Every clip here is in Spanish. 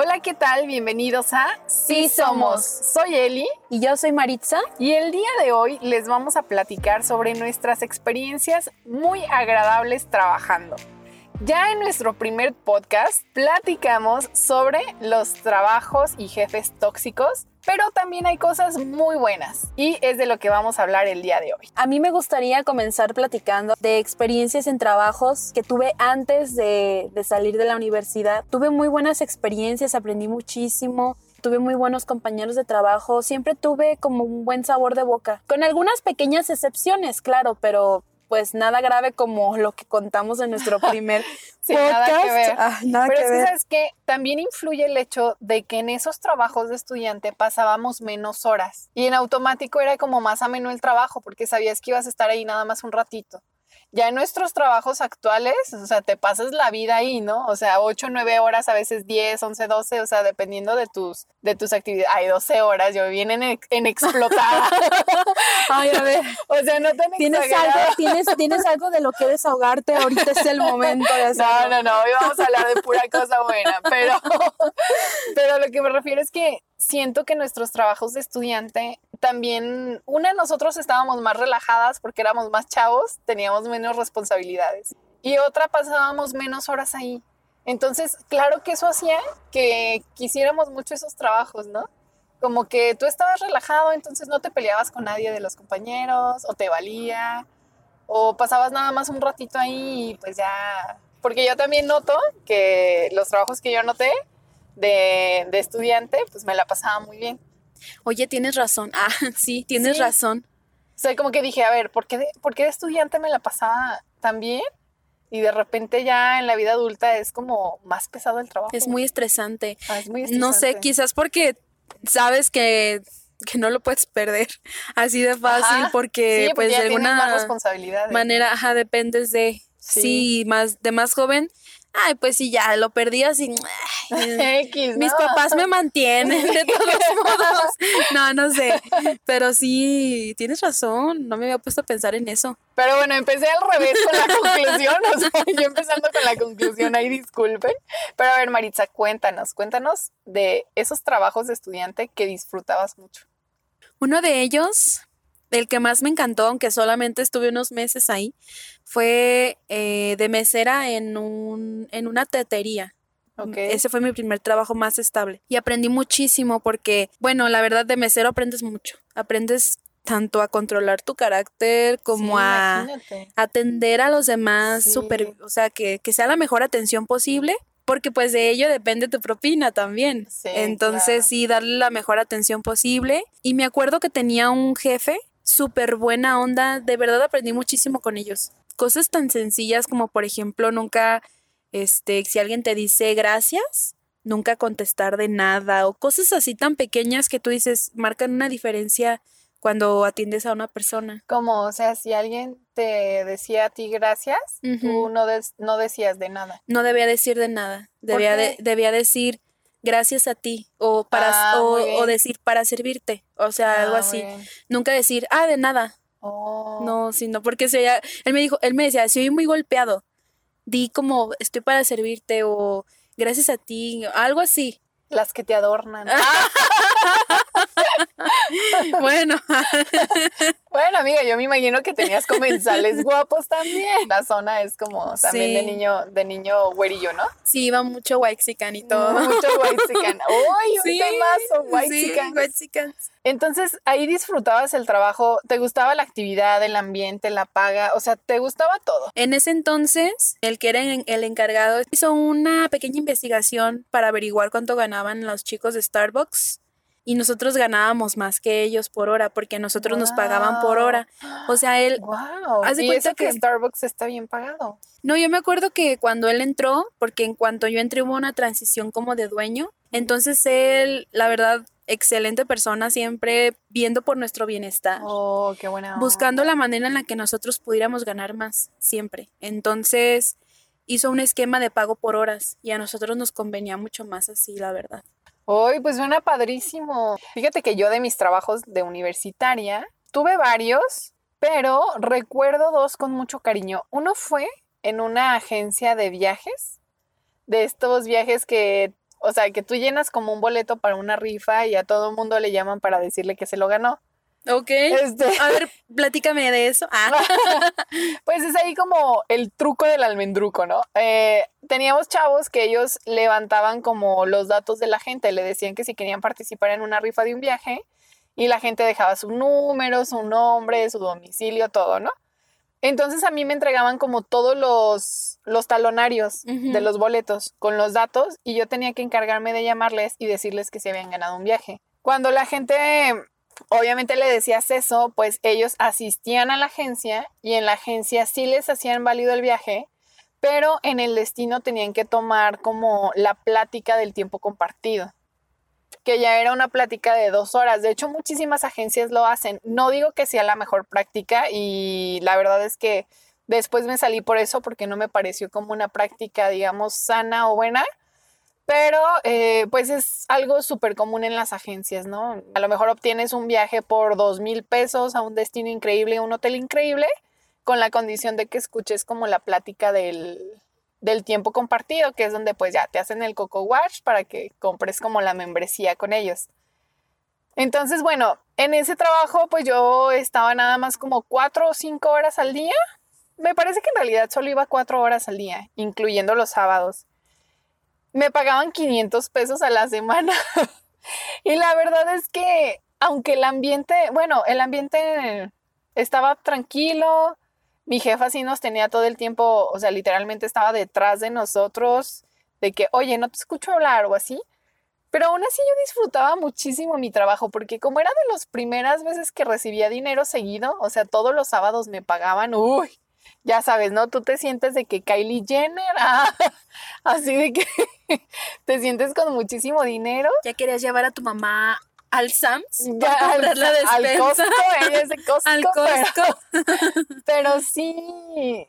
Hola, ¿qué tal? Bienvenidos a Sí Somos. Soy Eli Y yo soy Maritza. y el día de hoy les vamos a platicar sobre nuestras experiencias muy agradables trabajando. Ya en nuestro primer podcast platicamos sobre los trabajos y jefes tóxicos, pero también hay cosas muy buenas y es de lo que vamos a hablar el día de hoy. A mí me gustaría comenzar platicando de experiencias en trabajos que tuve antes de, de salir de la universidad. Tuve muy buenas experiencias, aprendí muchísimo. Tuve muy buenos compañeros de trabajo, siempre tuve como un buen sabor de boca, con algunas pequeñas excepciones, claro, pero pues nada grave como lo que contamos en nuestro primer Sí, podcast. nada que ver. Ah, nada Pero que es que. ¿sabes qué? También influye el hecho de que en esos trabajos de estudiante pasábamos menos horas y en automático era como más ameno el trabajo porque sabías que ibas a estar ahí nada más un ratito. Ya en nuestros trabajos actuales, o sea, te pasas la vida ahí, ¿no? O sea, 8, 9 horas, a veces 10, 11, 12, o sea, dependiendo de tus, de tus actividades. Hay 12 horas, yo bien en, ex- en explotada. Ay, a ver, o sea, no tan ¿tienes exagerado. algo, tienes, tienes algo de lo que desahogarte? Ahorita es el momento de No, hacerlo. no, no, hoy vamos a hablar de pura cosa buena, pero, pero lo que me refiero es que siento que nuestros trabajos de estudiante también, una, nosotros estábamos más relajadas porque éramos más chavos, teníamos menos responsabilidades y otra, pasábamos menos horas ahí. Entonces, claro que eso hacía que quisiéramos mucho esos trabajos, ¿no? Como que tú estabas relajado, entonces no te peleabas con nadie de los compañeros o te valía o pasabas nada más un ratito ahí y pues ya, porque yo también noto que los trabajos que yo noté de, de estudiante, pues me la pasaba muy bien. Oye, tienes razón. Ah, sí, tienes Sí. razón. O sea, como que dije, a ver, ¿por qué de, por qué de estudiante me la pasaba tan bien? Y de repente ya en la vida adulta es como más pesado el trabajo. Es muy estresante. Ah, es muy No sé, estresante. quizás porque sabes que, que no lo puedes perder así de fácil, Ajá. porque Sí, pues de más alguna responsabilidades. manera, ajá, dependes de, Sí. sí, más, de más joven. Ay, pues sí, ya lo perdías y ay, X, mis ¿no? papás me mantienen de todos modos. No, no sé, pero sí, tienes razón, no me había puesto a pensar en eso. Pero bueno, empecé al revés con la conclusión, o sea, yo empezando con la conclusión, ahí disculpen. Pero a ver, Maritza, cuéntanos, cuéntanos de esos trabajos de estudiante que disfrutabas mucho. Uno de ellos, el que más me encantó, aunque solamente estuve unos meses ahí, fue eh, de mesera en, un, en una tetería. Ok. Ese fue mi primer trabajo más estable. Y aprendí muchísimo porque, bueno, la verdad de mesero aprendes mucho. Aprendes tanto a controlar tu carácter como Sí, a imagínate. atender a los demás Sí. súper, o sea, que, que sea la mejor atención posible, porque pues de ello depende tu propina también. Sí, Entonces claro. sí, darle la mejor atención posible. Y me acuerdo que tenía un jefe súper buena onda, de verdad aprendí muchísimo con ellos. Cosas tan sencillas como por ejemplo nunca, este, si alguien te dice gracias, nunca contestar de nada o cosas así tan pequeñas que tú dices marcan una diferencia cuando atiendes a una persona. Como, o sea, si alguien te decía a ti gracias, tú no, des- no decías de nada. No debía decir de nada. Debía, de- debía decir gracias a ti o para Ah, o, decir para servirte. O sea, algo Ah, así. Nunca decir, ah, de nada. Oh. No, sino porque sería, él me dijo, él me decía, si oí muy golpeado, di como estoy para servirte o gracias a ti, algo así. Las que te adornan. Bueno, Bueno, amiga, yo me imagino que tenías comensales guapos también. La zona es como también de Sí. niño, de niño güerillo, ¿no? sí, iba mucho whitexican y todo. Mucho whitezican. Uy, un Sí, temazo, sí, whitezican. whitexicans. Entonces, ahí disfrutabas el trabajo, te gustaba la actividad, el ambiente, la paga, o sea, te gustaba todo. En ese entonces, el que era el encargado hizo una pequeña investigación para averiguar cuánto ganaban los chicos de Starbucks y nosotros ganábamos más que ellos por hora porque nosotros nos pagaban por hora. O sea, él, Wow. y cuenta eso que que- Starbucks está bien pagado. no, yo me acuerdo que cuando él entró, porque en cuanto yo entré hubo una transición como de dueño, entonces él, la verdad, excelente persona, siempre viendo por nuestro bienestar. Oh, qué buena. buscando la manera en la que nosotros pudiéramos ganar más, siempre. Entonces hizo un esquema de pago por horas y a nosotros nos convenía mucho más así, la verdad. Uy, pues suena padrísimo. Fíjate que yo de mis trabajos de universitaria tuve varios, pero recuerdo dos con mucho cariño. Uno fue en una agencia de viajes, de estos viajes que O sea, que tú llenas como un boleto para una rifa y a todo el mundo le llaman para decirle que se lo ganó. Ok. Este, A ver, platícame de eso. Ah, pues es ahí como el truco del almendruco, ¿no? Eh, teníamos chavos que ellos levantaban como los datos de la gente, le decían que si querían participar en una rifa de un viaje y la gente dejaba su número, su nombre, su domicilio, todo, ¿no? Entonces a mí me entregaban como todos los, los talonarios de los boletos con los datos y yo tenía que encargarme de llamarles y decirles que se habían ganado un viaje. Cuando la gente obviamente le decías eso, pues ellos asistían a la agencia y en la agencia sí les hacían válido el viaje, pero en el destino tenían que tomar como la plática del tiempo compartido que ya era una plática de dos horas. De hecho, muchísimas agencias lo hacen. No digo que sea la mejor práctica y la verdad es que después me salí por eso porque no me pareció como una práctica, digamos, sana o buena. Pero eh, pues es algo súper común en las agencias, ¿no? A lo mejor obtienes un viaje por dos mil pesos a un destino increíble, un hotel increíble, con la condición de que escuches como la plática del, del tiempo compartido, que es donde pues ya te hacen el Coco Watch para que compres como la membresía con ellos. Entonces, bueno, en ese trabajo pues yo estaba nada más como cuatro o cinco horas al día. Me parece que en realidad solo iba cuatro horas al día, incluyendo los sábados. Me pagaban 500 pesos a la semana. y la verdad es que, aunque el ambiente, bueno, el ambiente estaba tranquilo, mi jefa sí nos tenía todo el tiempo, o sea, literalmente estaba detrás de nosotros, de que, oye, no te escucho hablar o así. Pero aún así yo disfrutaba muchísimo mi trabajo, porque como era de las primeras veces que recibía dinero seguido, o sea, todos los sábados me pagaban, uy, ya sabes, ¿no? Tú te sientes de que Kylie Jenner, ah, así de que te sientes con muchísimo dinero. ya querías llevar a tu mamá al Sams Ya, para comprar la al. Costco, de Costco, al pero- Costco. pero sí,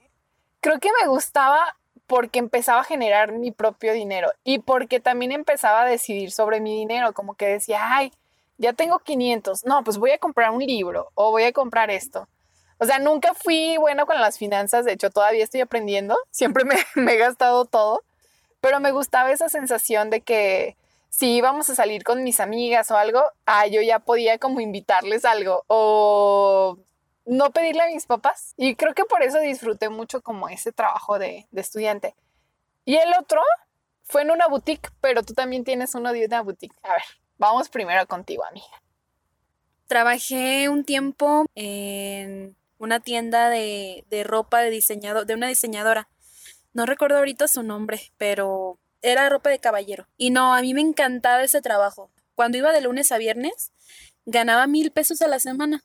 creo que me gustaba porque empezaba a generar mi propio dinero y porque también empezaba a decidir sobre mi dinero, como que decía, ay, ya tengo 500, no, pues voy a comprar un libro o voy a comprar esto. O sea, nunca fui bueno con las finanzas, de hecho todavía estoy aprendiendo, siempre me, me he gastado todo, pero me gustaba esa sensación de que si íbamos a salir con mis amigas o algo, ah, yo ya podía como invitarles algo o no pedirle a mis papás. Y creo que por eso disfruté mucho como ese trabajo de, de estudiante. Y el otro fue en una boutique, pero tú también tienes uno de una boutique. A ver, vamos primero contigo, amiga. Trabajé un tiempo en una tienda de, de ropa de diseñado, de una diseñadora. No recuerdo ahorita su nombre, pero era ropa de caballero. Y no, a mí me encantaba ese trabajo. Cuando iba de lunes a viernes, ganaba mil pesos a la semana,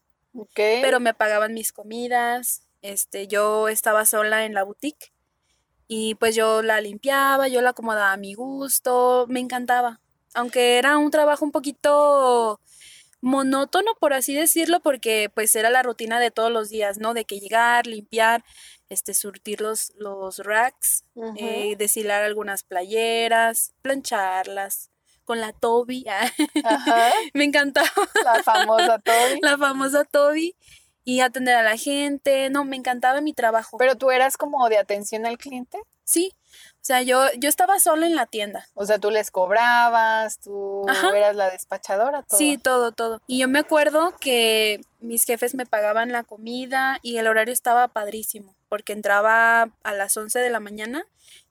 pero me pagaban mis comidas. Este, yo estaba sola en la boutique y pues yo la limpiaba, yo la acomodaba a mi gusto, me encantaba. Aunque era un trabajo un poquito monótono, por así decirlo, porque pues era la rutina de todos los días, ¿no? De que llegar, limpiar, este, surtir los, los racks, eh, deshilar algunas playeras, plancharlas con la Toby. Ajá, Me encantaba la famosa Toby. la famosa Toby y atender a la gente. No, me encantaba mi trabajo. Pero tú eras como de atención al cliente. Sí, o sea, yo, yo estaba sola en la tienda. O sea, tú les cobrabas, tú Ajá. eras la despachadora, todo. Sí, todo, todo. Y yo me acuerdo que mis jefes me pagaban la comida y el horario estaba padrísimo, porque entraba a las 11 de la mañana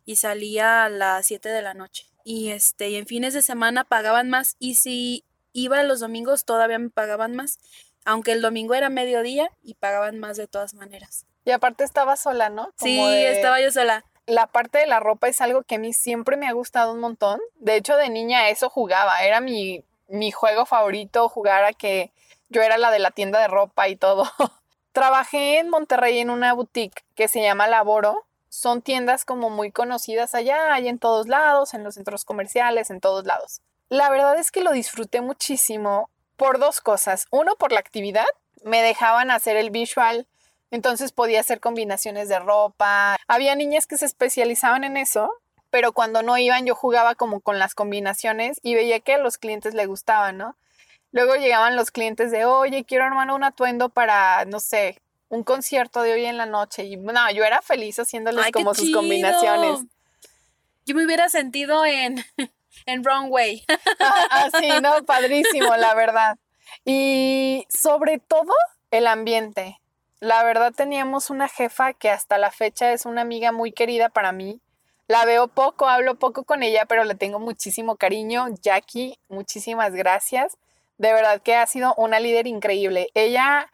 y salía a las 7 de la noche. Y este, y en fines de semana pagaban más y si iba los domingos todavía me pagaban más, aunque el domingo era mediodía y pagaban más de todas maneras. Y aparte estaba sola, ¿no? Como Sí, de- estaba yo sola. La parte de la ropa es algo que a mí siempre me ha gustado un montón. De hecho, de niña eso jugaba. Era mi, mi juego favorito, jugar a que yo era la de la tienda de ropa y todo. Trabajé en Monterrey en una boutique que se llama Laboro. Son tiendas como muy conocidas allá, hay en todos lados, en los centros comerciales, en todos lados. La verdad es que lo disfruté muchísimo por dos cosas. Uno, por la actividad. Me dejaban hacer el visual, entonces podía hacer combinaciones de ropa. Había niñas que se especializaban en eso, pero cuando no iban yo jugaba como con las combinaciones y veía que a los clientes le gustaban, ¿no? Luego llegaban los clientes de, oye, quiero armar un atuendo para, no sé, un concierto de hoy en la noche. Y no, yo era feliz haciéndoles Ay, como sus chido. combinaciones. Yo me hubiera sentido en, En wrong way. Ah, sí, no, padrísimo, la verdad. Y sobre todo el ambiente. La verdad teníamos una jefa que hasta la fecha es una amiga muy querida para mí. La veo poco, hablo poco con ella, pero le tengo muchísimo cariño. Jackie, muchísimas gracias. De verdad que ha sido una líder increíble. Ella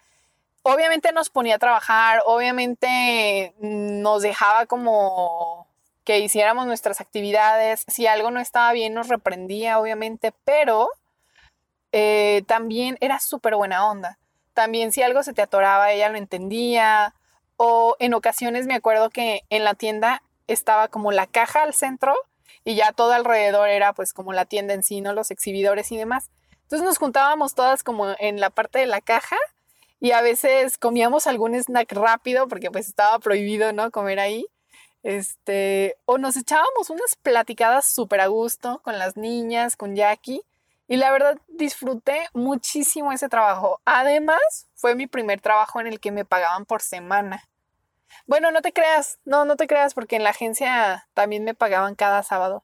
obviamente nos ponía a trabajar, obviamente nos dejaba como que hiciéramos nuestras actividades. Si algo no estaba bien, nos reprendía, obviamente, pero eh, también era súper buena onda. También si algo se te atoraba, ella lo entendía. O en ocasiones me acuerdo que en la tienda estaba como la caja al centro y ya todo alrededor era pues como la tienda en sí, ¿no? Los exhibidores y demás. Entonces nos juntábamos todas como en la parte de la caja y a veces comíamos algún snack rápido porque pues estaba prohibido, ¿no? Comer ahí. Este, o nos echábamos unas platicadas súper a gusto con las niñas, con Jackie. Y la verdad disfruté muchísimo ese trabajo. Además, fue mi primer trabajo en el que me pagaban por semana. Bueno, no te creas, no, no te creas porque en la agencia también me pagaban cada sábado.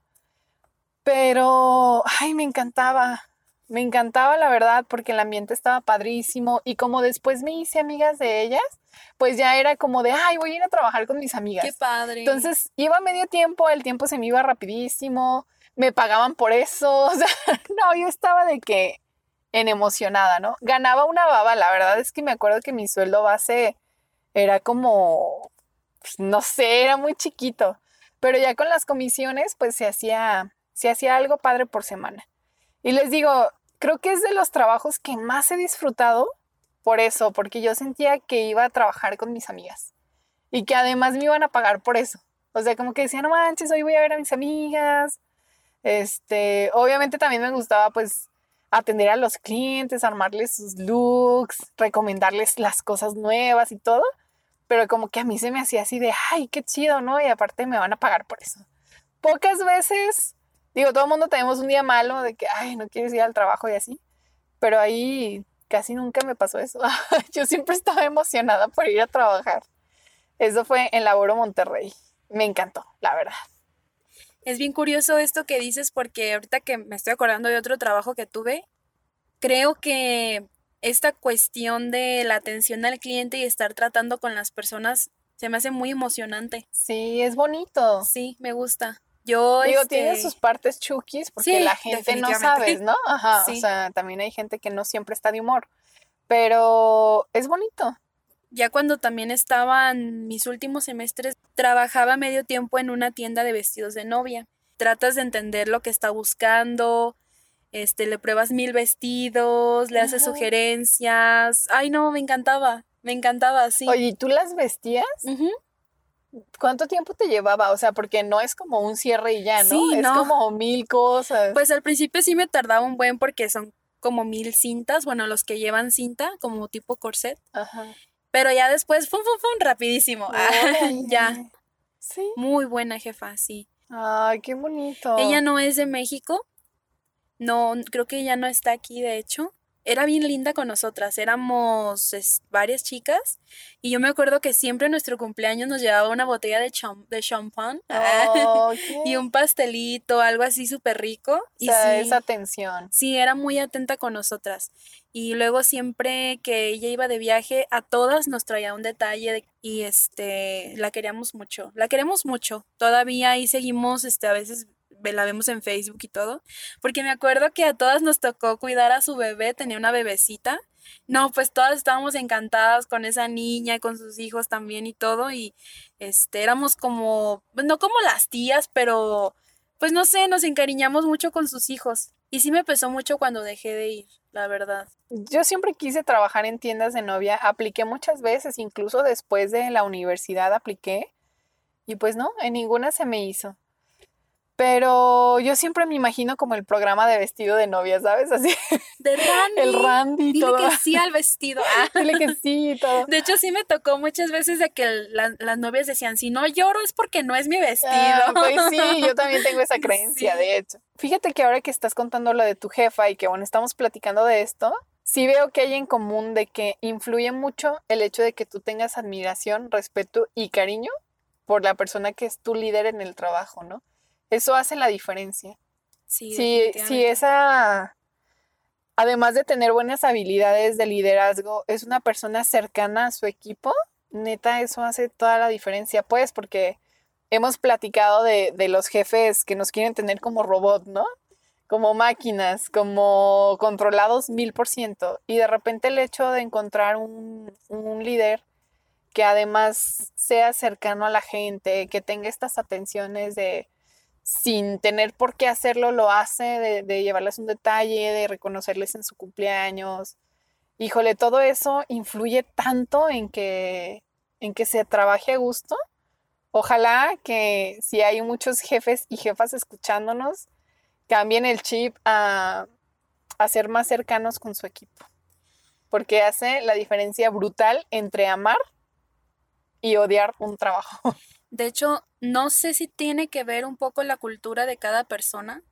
Pero, ay, me encantaba. Me encantaba la verdad porque el ambiente estaba padrísimo y como después me hice amigas de ellas, pues ya era como de, ay, voy a ir a trabajar con mis amigas. Qué padre. Entonces iba medio tiempo, el tiempo se me iba rapidísimo, me pagaban por eso, o sea, no, yo estaba de que en emocionada, ¿no? Ganaba una baba, la verdad es que me acuerdo que mi sueldo base era como, pues, no sé, era muy chiquito, pero ya con las comisiones, pues se hacía, se hacía algo padre por semana. Y les digo, creo que es de los trabajos que más he disfrutado por eso, porque yo sentía que iba a trabajar con mis amigas y que además me iban a pagar por eso. O sea, como que decía, no manches, hoy voy a ver a mis amigas. Este, obviamente también me gustaba pues atender a los clientes, armarles sus looks, recomendarles las cosas nuevas y todo, pero como que a mí se me hacía así de, ay, qué chido, ¿no? Y aparte me van a pagar por eso. Pocas veces Digo, todo el mundo tenemos un día malo de que, ay, no quieres ir al trabajo y así, pero ahí casi nunca me pasó eso. Yo siempre estaba emocionada por ir a trabajar. Eso fue en Laboro Monterrey. Me encantó, la verdad. Es bien curioso esto que dices porque ahorita que me estoy acordando de otro trabajo que tuve, creo que esta cuestión de la atención al cliente y estar tratando con las personas se me hace muy emocionante. Sí, es bonito. Sí, me gusta. Yo, Digo, tiene este sus partes chukis porque la gente no sabe, ¿no? Ajá, o sea, también hay gente que no siempre está de humor, pero es bonito. Ya cuando también estaba en mis últimos semestres, trabajaba medio tiempo en una tienda de vestidos de novia. Tratas de entender lo que está buscando, este, le pruebas mil vestidos, le haces sugerencias. Ay, no, me encantaba, me encantaba, sí. Oye, ¿y tú las vestías? ¿Cuánto tiempo te llevaba? O sea, porque no es como un cierre y ya, ¿no? Sí, es como mil cosas. Pues al principio sí me tardaba un buen porque son como mil cintas, bueno, los que llevan cinta, como tipo corset. Ajá. Pero ya después, fum, fum, fum, rapidísimo. ya. Sí. Muy buena jefa, sí. Ay, qué bonito. Ella no es de México. No, creo que ella no está aquí, de hecho era bien linda con nosotras, éramos varias chicas y yo me acuerdo que siempre en nuestro cumpleaños nos llevaba una botella de, de champán oh, y un pastelito, algo así súper rico. y esa atención. Sí, era muy atenta con nosotras. Y luego siempre que ella iba de viaje, a todas nos traía un detalle y este, la queríamos mucho, la queremos mucho. Todavía ahí seguimos, este, a veces la vemos en Facebook y todo, porque me acuerdo que a todas nos tocó cuidar a su bebé, tenía una bebecita. No, pues todas estábamos encantadas con esa niña, con sus hijos también y todo, y este, éramos como, no como las tías, pero pues no sé, nos encariñamos mucho con sus hijos. Y sí me pesó mucho cuando dejé de ir, la verdad. Yo siempre quise trabajar en tiendas de novia, apliqué muchas veces, incluso después de la universidad apliqué, y pues no, en ninguna se me hizo. Pero yo siempre me imagino como el programa de vestido de novia, ¿sabes? Así. De Randy. El Randy Dile todo. que sí al vestido. Ah. Dile que sí y todo. De hecho, sí me tocó muchas veces de que las novias decían, si no lloro es porque no es mi vestido. Ah, pues sí, yo también tengo esa creencia, de hecho. Fíjate que ahora que estás contando lo de tu jefa y que, bueno, estamos platicando de esto, sí veo que hay en común de que influye mucho el hecho de que tú tengas admiración, respeto y cariño por la persona que es tu líder en el trabajo, ¿no? Eso hace la diferencia. Sí, sí, definitivamente. esa, además de tener buenas habilidades de liderazgo, es una persona cercana a su equipo. Neta, eso hace toda la diferencia, pues, porque hemos platicado de, de los jefes que nos quieren tener como robot, ¿no? Como máquinas, como controlados mil por ciento. Y de repente el hecho de encontrar un, un líder que además sea cercano a la gente, que tenga estas atenciones de sin tener por qué hacerlo, lo hace, de, llevarles un detalle, de reconocerles en su cumpleaños. Híjole, todo eso influye tanto en que, en que se trabaje a gusto. Ojalá que si hay muchos jefes y jefas escuchándonos, cambien el chip a, a ser más cercanos con su equipo. Porque hace la diferencia brutal entre amar y odiar un trabajo. De hecho, no sé si tiene que ver un poco la cultura de cada persona.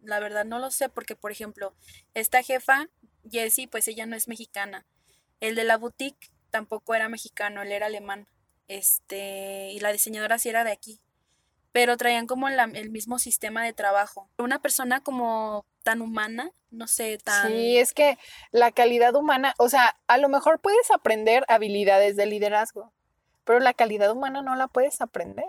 La verdad no lo sé porque, por ejemplo, esta jefa, Jessie, pues ella no es mexicana. El de la boutique tampoco era mexicano, él era alemán. Este, y la diseñadora sí era de aquí. Pero traían como el mismo sistema de trabajo. Una persona como tan humana, no sé, tan... Sí, es que la calidad humana, o sea, a lo mejor puedes aprender habilidades de liderazgo, pero la calidad humana no la puedes aprender.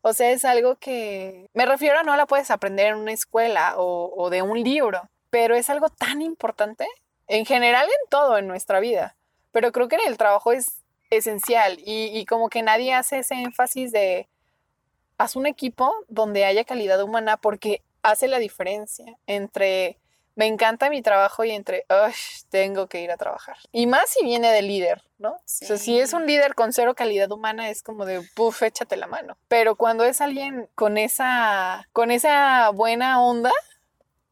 O sea, es algo que, me refiero a no la puedes aprender en una escuela o, de un libro, pero es algo tan importante en general en todo en nuestra vida. Pero creo que en el trabajo es esencial y, y como que nadie hace ese énfasis de haz un equipo donde haya calidad humana porque hace la diferencia entre me encanta mi trabajo y entre "Ush, tengo que ir a trabajar. Y más si viene de líder, ¿no? O sea, si es un líder con cero calidad humana es como de puff, échate la mano. Pero cuando es alguien con esa con esa buena onda,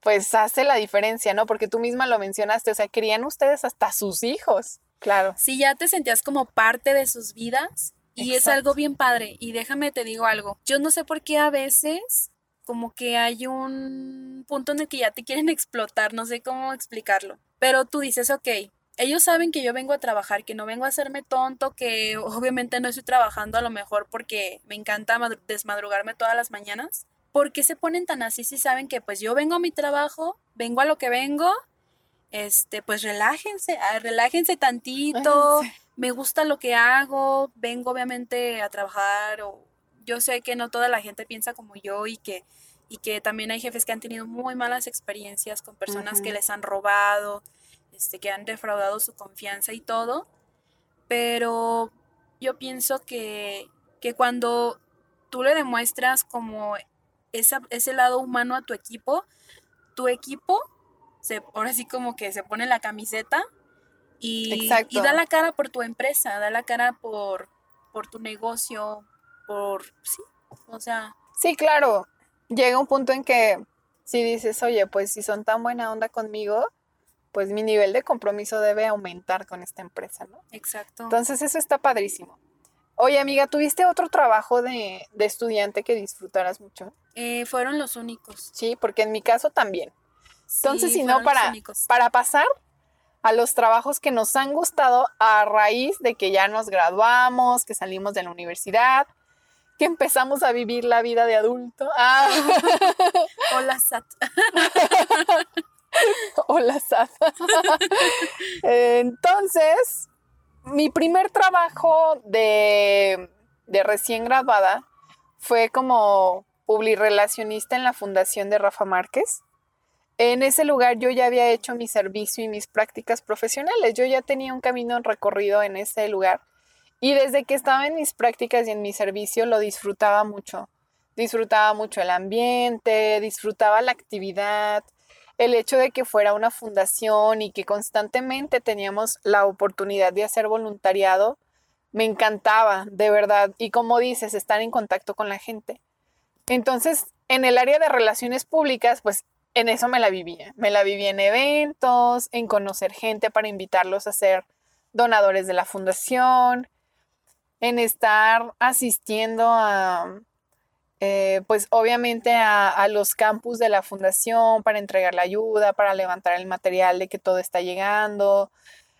pues hace la diferencia, ¿no? Porque tú misma lo mencionaste, o sea, querían ustedes hasta sus hijos. Claro. Si ya te sentías como parte de sus vidas y es algo bien padre. Y déjame te digo algo. Yo no sé por qué a veces como que hay un punto en el que ya te quieren explotar, no sé cómo explicarlo. Pero tú dices, ok, ellos saben que yo vengo a trabajar, que no vengo a hacerme tonto, que obviamente no estoy trabajando a lo mejor porque me encanta madru- desmadrugarme todas las mañanas. ¿Por qué se ponen tan así si saben que pues yo vengo a mi trabajo, vengo a lo que vengo? Este, pues relájense, ah, relájense tantito, me gusta lo que hago, vengo obviamente a trabajar o yo sé que no toda la gente piensa como yo y que y que también hay jefes que han tenido muy malas experiencias con personas que les han robado, este que han defraudado su confianza y todo, pero yo pienso que que cuando tú le demuestras como esa, ese lado humano a tu equipo, tu equipo se, ahora sí como que se pone la camiseta y, y da la cara por tu empresa, da la cara por, por tu negocio, por, sí, o sea, Sí, claro. Llega un punto en que si dices, oye, pues si son tan buena onda conmigo, pues mi nivel de compromiso debe aumentar con esta empresa, ¿no? exacto. Entonces eso está padrísimo. Oye, amiga, ¿tuviste otro trabajo de, de estudiante que disfrutaras mucho? Eh, fueron los únicos. Sí, porque en mi caso también. Entonces, Sí, si no, para, para pasar a los trabajos que nos han gustado a raíz de que ya nos graduamos, que salimos de la universidad, que empezamos a vivir la vida de adulto. Ah. Hola, Sat. Hola, Sat. Entonces, mi primer trabajo de, de recién graduada fue como publirelacionista en la fundación de Rafa Márquez. En ese lugar yo ya había hecho mi servicio y mis prácticas profesionales. Yo ya tenía un camino recorrido en ese lugar. Y desde que estaba en mis prácticas y en mi servicio lo disfrutaba mucho. Disfrutaba mucho el ambiente, disfrutaba la actividad, el hecho de que fuera una fundación y que constantemente teníamos la oportunidad de hacer voluntariado, me encantaba, de verdad. Y como dices, estar en contacto con la gente. Entonces, en el área de relaciones públicas, pues en eso me la vivía. Me la vivía en eventos, en conocer gente para invitarlos a ser donadores de la fundación, en estar asistiendo a, eh, pues obviamente a, a, los campus de la fundación para entregar la ayuda, para levantar el material de que todo está llegando.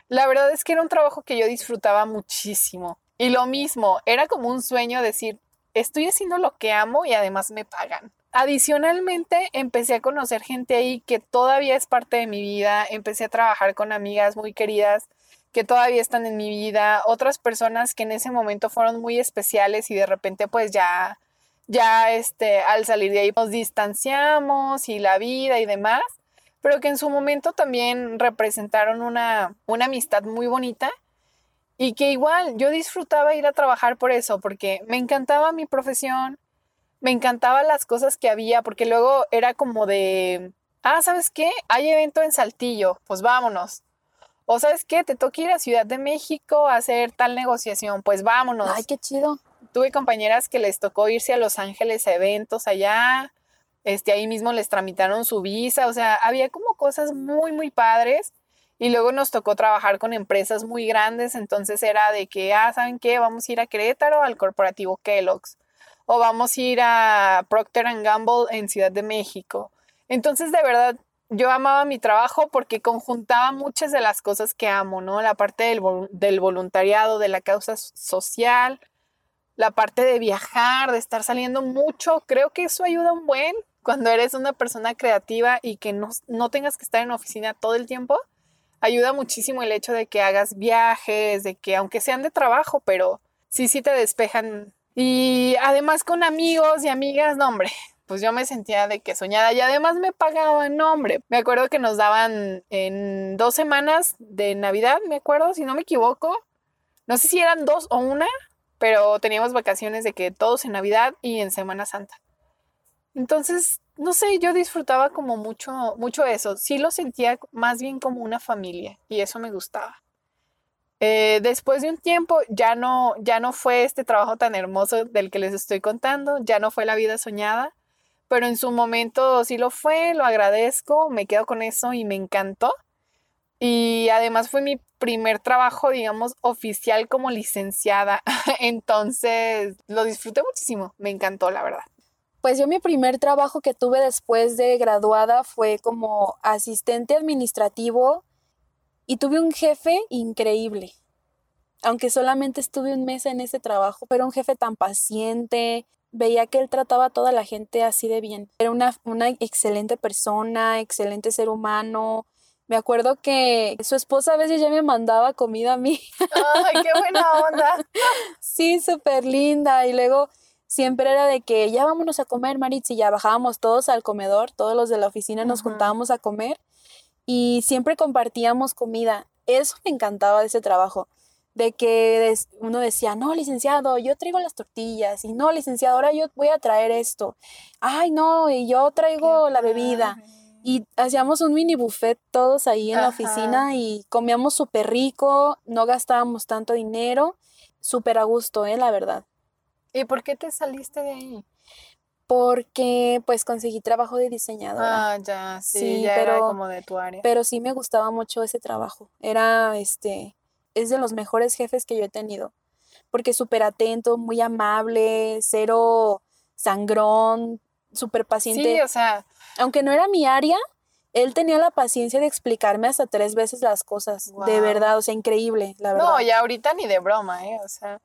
La verdad es que era un trabajo que yo disfrutaba muchísimo. Y lo mismo, era como un sueño decir, estoy haciendo lo que amo y además me pagan. adicionalmente empecé a conocer gente ahí que todavía es parte de mi vida, empecé a trabajar con amigas muy queridas que todavía están en mi vida, otras personas que en ese momento fueron muy especiales y de repente pues ya ya este al salir de ahí nos distanciamos y la vida y demás, pero que en su momento también representaron una una amistad muy bonita y que igual yo disfrutaba ir a trabajar por eso, porque me encantaba mi profesión, me encantaban las cosas que había, porque luego era como de, ah, ¿sabes qué? Hay evento en Saltillo, pues vámonos. O sabes qué, te toca ir a Ciudad de México a hacer tal negociación, pues vámonos. Ay, qué chido. Tuve compañeras que les tocó irse a Los Ángeles a eventos allá, este, ahí mismo les tramitaron su visa, o sea, había como cosas muy, muy padres. Y luego nos tocó trabajar con empresas muy grandes, entonces era de que, ah, ¿saben qué? Vamos a ir a Querétaro al corporativo Kellogg's o vamos a ir a Procter Gamble en Ciudad de México. Entonces, de verdad, yo amaba mi trabajo porque conjuntaba muchas de las cosas que amo, ¿no? La parte del, voluntariado, de la causa social, la parte de viajar, de estar saliendo mucho. Creo que eso ayuda un buen cuando eres una persona creativa y que no, no tengas que estar en oficina todo el tiempo. Ayuda muchísimo el hecho de que hagas viajes, de que aunque sean de trabajo, pero sí, sí te despejan y además con amigos y amigas, no, hombre, pues yo me sentía de que soñada y además me pagaban, no, hombre. Me acuerdo que nos daban en dos semanas de Navidad, me acuerdo, si no me equivoco. No sé si eran dos o una, pero teníamos vacaciones de que todos en Navidad y en Semana Santa. Entonces, no sé, yo disfrutaba como mucho, mucho eso. Sí lo sentía más bien como una familia y eso me gustaba. Eh, después de un tiempo ya no, ya no fue este trabajo tan hermoso del que les estoy contando, ya no fue la vida soñada, pero en su momento sí lo fue, lo agradezco, me quedo con eso y me encantó. Y además fue mi primer trabajo, digamos, oficial como licenciada. Entonces lo disfruté muchísimo, me encantó, la verdad. Pues yo mi primer trabajo que tuve después de graduada fue como asistente administrativo y tuve un jefe increíble. Aunque solamente estuve un mes en ese trabajo, pero un jefe tan paciente. Veía que él trataba a toda la gente así de bien. Era una, una excelente persona, excelente ser humano. Me acuerdo que su esposa a veces ya me mandaba comida a mí. ¡Ay, qué buena onda! sí, súper linda. Y luego siempre era de que ya vámonos a comer, Maritz, y ya bajábamos todos al comedor, todos los de la oficina nos juntábamos a comer y siempre compartíamos comida. Eso me encantaba de ese trabajo, de que uno decía, no, licenciado, yo traigo las tortillas, y no, licenciado, ahora yo voy a traer esto, ay, no, y yo traigo la bebida. Y hacíamos un mini buffet todos ahí en la oficina y comíamos súper rico, no gastábamos tanto dinero, súper a gusto, ¿eh? La verdad. ¿Y por qué te saliste de ahí? porque pues conseguí trabajo de diseñadora. Ah, ya, sí, ya pero, era como de tu área. Pero sí me gustaba mucho ese trabajo. Era, este, es de los mejores jefes que yo he tenido. Porque súper atento, muy amable, cero sangrón, súper paciente. Sí, o sea. Aunque no era mi área, él tenía la paciencia de explicarme hasta tres veces las cosas. De verdad, o sea, increíble, la verdad. No, ya ahorita ni de broma, ¿eh? O sea,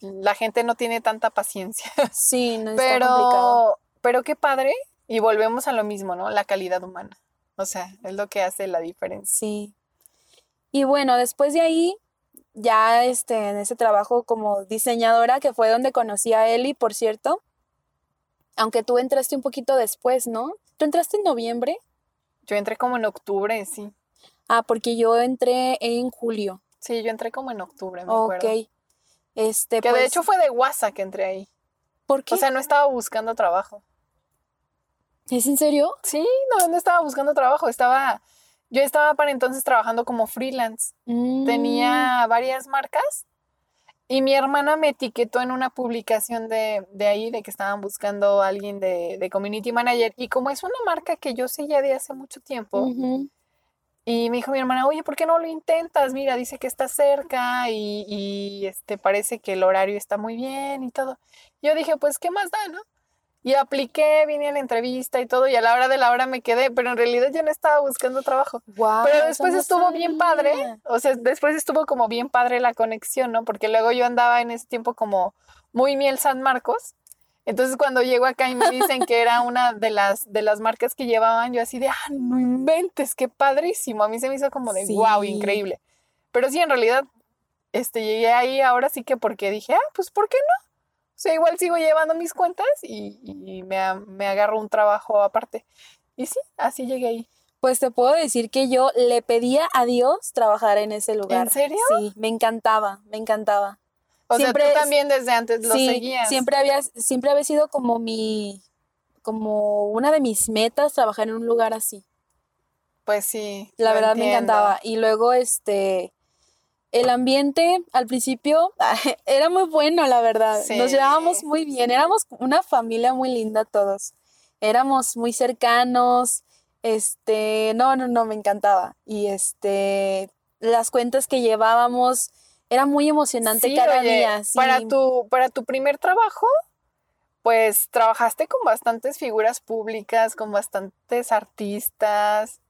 la gente no tiene tanta paciencia. Sí, no pero, complicado. Pero qué padre. Y volvemos a lo mismo, ¿no? La calidad humana. O sea, es lo que hace la diferencia. Sí. Y bueno, después de ahí, ya este, en ese trabajo como diseñadora, que fue donde conocí a Eli, por cierto. Aunque tú entraste un poquito después, ¿no? ¿Tú entraste en noviembre? Yo entré como en octubre, sí. Ah, porque yo entré en julio. Sí, yo entré como en octubre, me acuerdo. Ok. Este, que de pues hecho fue de WhatsApp que entré ahí. ¿Por qué? O sea, no estaba buscando trabajo. ¿Es en serio? Sí, no, no estaba buscando trabajo. Estaba. Yo estaba para entonces trabajando como freelance. Mm. Tenía varias marcas y mi hermana me etiquetó en una publicación de, de ahí de que estaban buscando a alguien de, de, community manager. Y como es una marca que yo seguía de hace mucho tiempo, y me dijo mi hermana, oye, ¿por qué no lo intentas? Mira, dice que está cerca y, y, este, parece que el horario está muy bien y todo. Yo dije, pues, ¿qué más da, no? Y apliqué, vine a la entrevista y todo, y a la hora de la hora me quedé, pero en realidad yo no estaba buscando trabajo. pero después estuvo bien padre, o sea, después estuvo como bien padre la conexión, ¿no? Porque luego yo andaba en ese tiempo como muy miel San Marcos, Entonces cuando llego acá y me dicen que era una de las, de las marcas que llevaban, yo así de, ah, no inventes, qué padrísimo. A mí se me hizo como de, wow, increíble. Pero sí, en realidad, este, llegué ahí ahora sí que porque dije, ah, pues ¿por qué no? O sea, igual sigo llevando mis cuentas y, y me, me agarro un trabajo aparte. Y sí, así llegué ahí. Pues te puedo decir que yo le pedía a Dios trabajar en ese lugar. serio? Sí, me encantaba, me encantaba. O Siempre sea, tú también desde antes lo sí, seguías. siempre había, siempre había sido como mi, como una de mis metas trabajar en un lugar así. Pues sí. La verdad me encantaba. Y luego, este, el ambiente al principio era muy bueno, la verdad. Sí. Nos llevábamos muy bien. Éramos una familia muy linda todos. Éramos muy cercanos. Este, no, no, no, me encantaba. Y este, las cuentas que llevábamos, era muy emocionante Sí, cada oye, día. sí. Para tu, para tu primer trabajo, pues trabajaste con bastantes figuras públicas, con bastantes artistas.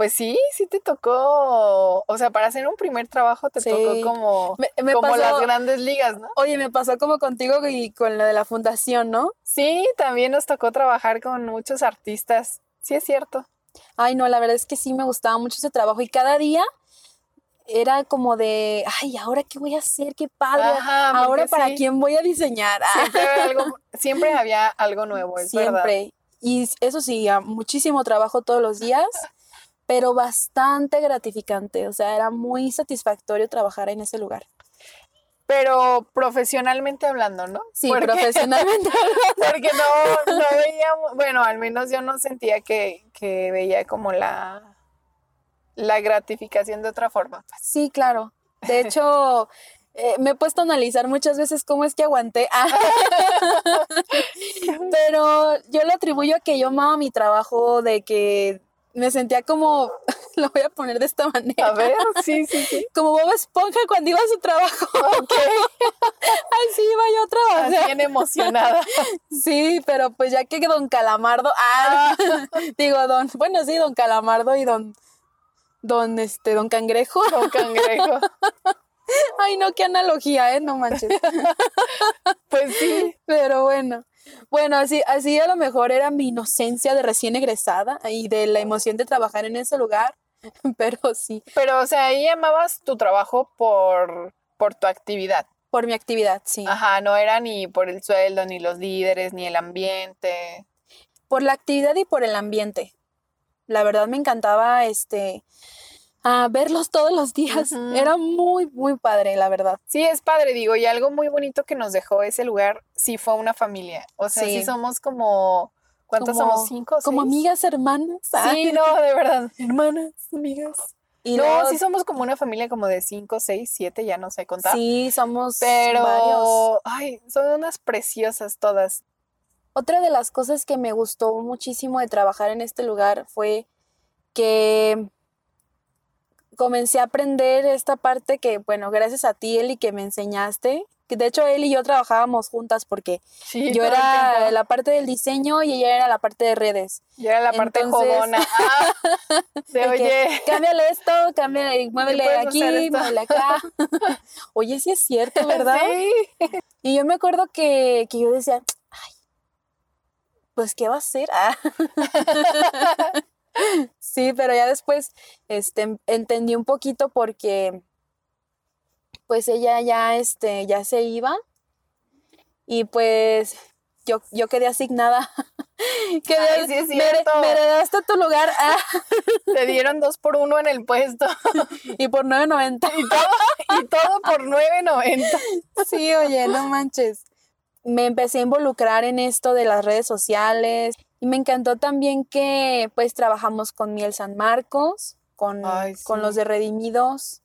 Pues sí, sí te tocó, o sea, para hacer un primer trabajo te Sí. tocó como, Me, me como las grandes ligas, ¿no? Oye, me pasó como contigo y con lo de la fundación, ¿no? Sí, también nos tocó trabajar con muchos artistas. Sí, es cierto. Ay, no, la verdad es que sí me gustaba mucho ese trabajo y cada día era como de, ay, ¿ahora qué voy a hacer? ¡Qué padre! Ajá, ¿Ahora para sí, quién voy a diseñar? Ah, Siempre, había algo, siempre había algo nuevo, es verdad. siempre. Y eso sí, muchísimo trabajo todos los días, pero bastante gratificante. O sea, era muy satisfactorio trabajar en ese lugar. Pero profesionalmente hablando, ¿no? Sí, Porque- profesionalmente. Porque no, no veíamos, bueno, al menos yo no sentía que, que veía como la, la gratificación de otra forma. Sí, claro. De hecho, eh, me he puesto a analizar muchas veces cómo es que aguanté. Pero yo lo atribuyo a que yo amaba mi trabajo, de que me sentía como, lo voy a poner de esta manera, A ver, sí, sí, sí. como Bob Esponja cuando iba a su trabajo. Ok, Así iba yo a trabajar. bien emocionada. Sí, pero pues ya que Don Calamardo, ah, digo Don, bueno sí, Don Calamardo y Don, Don, este, Don Cangrejo. Con cangrejo. Ay, no, qué analogía, ¿eh? No manches. Pues sí. Pero bueno, bueno, así, así a lo mejor era mi inocencia de recién egresada y de la emoción de trabajar en ese lugar, pero sí, Pero, o sea, ahí amabas tu trabajo por, por tu actividad. por mi actividad, sí. Ajá, no era ni por el sueldo, ni los líderes, ni el ambiente. Por la actividad y por el ambiente. La verdad me encantaba este ah, verlos todos los días. Era muy, muy padre, la verdad. Sí, es padre, digo, y algo muy bonito que nos dejó ese lugar, sí fue una familia. O sea, sí, Sí. somos como, ¿cuántos Como- somos? ¿Cinco? Como amigas, hermanas. Sí, no, de verdad. Hermanas, amigas. Y no, luego- sí somos como una familia como de cinco, seis, siete, ya no sé contar. sí, somos Pero, varios. ay, son unas preciosas todas. Otra de las cosas que me gustó muchísimo de trabajar en este lugar fue que comencé a aprender esta parte que, bueno, gracias a ti, Eli, que me enseñaste, de hecho él y yo trabajábamos juntas porque Sí, yo era la parte del diseño y ella era la parte de redes. Yo era la parte entonces- jodona. Ah, de De que, oye. cámbiale esto, cámbiale, muévele aquí, hacer esto". muévele acá. Oye, sí es cierto, ¿verdad? Sí. Y yo me acuerdo que, que yo decía, ay, pues, ¿qué va a hacer? Ah. Sí, pero ya después este, entendí un poquito porque pues ella ya, este, ya se iba y pues yo, yo quedé asignada. Quedé, Ay, sí es me, me heredaste tu lugar ah, Te dieron dos por uno en el puesto. y por 9.90. Y todo, y todo por 9.90. Sí, oye, no manches. Me empecé a involucrar en esto de las redes sociales y me encantó también que pues trabajamos con Miel San Marcos, con, Ay, con los de Redimidos.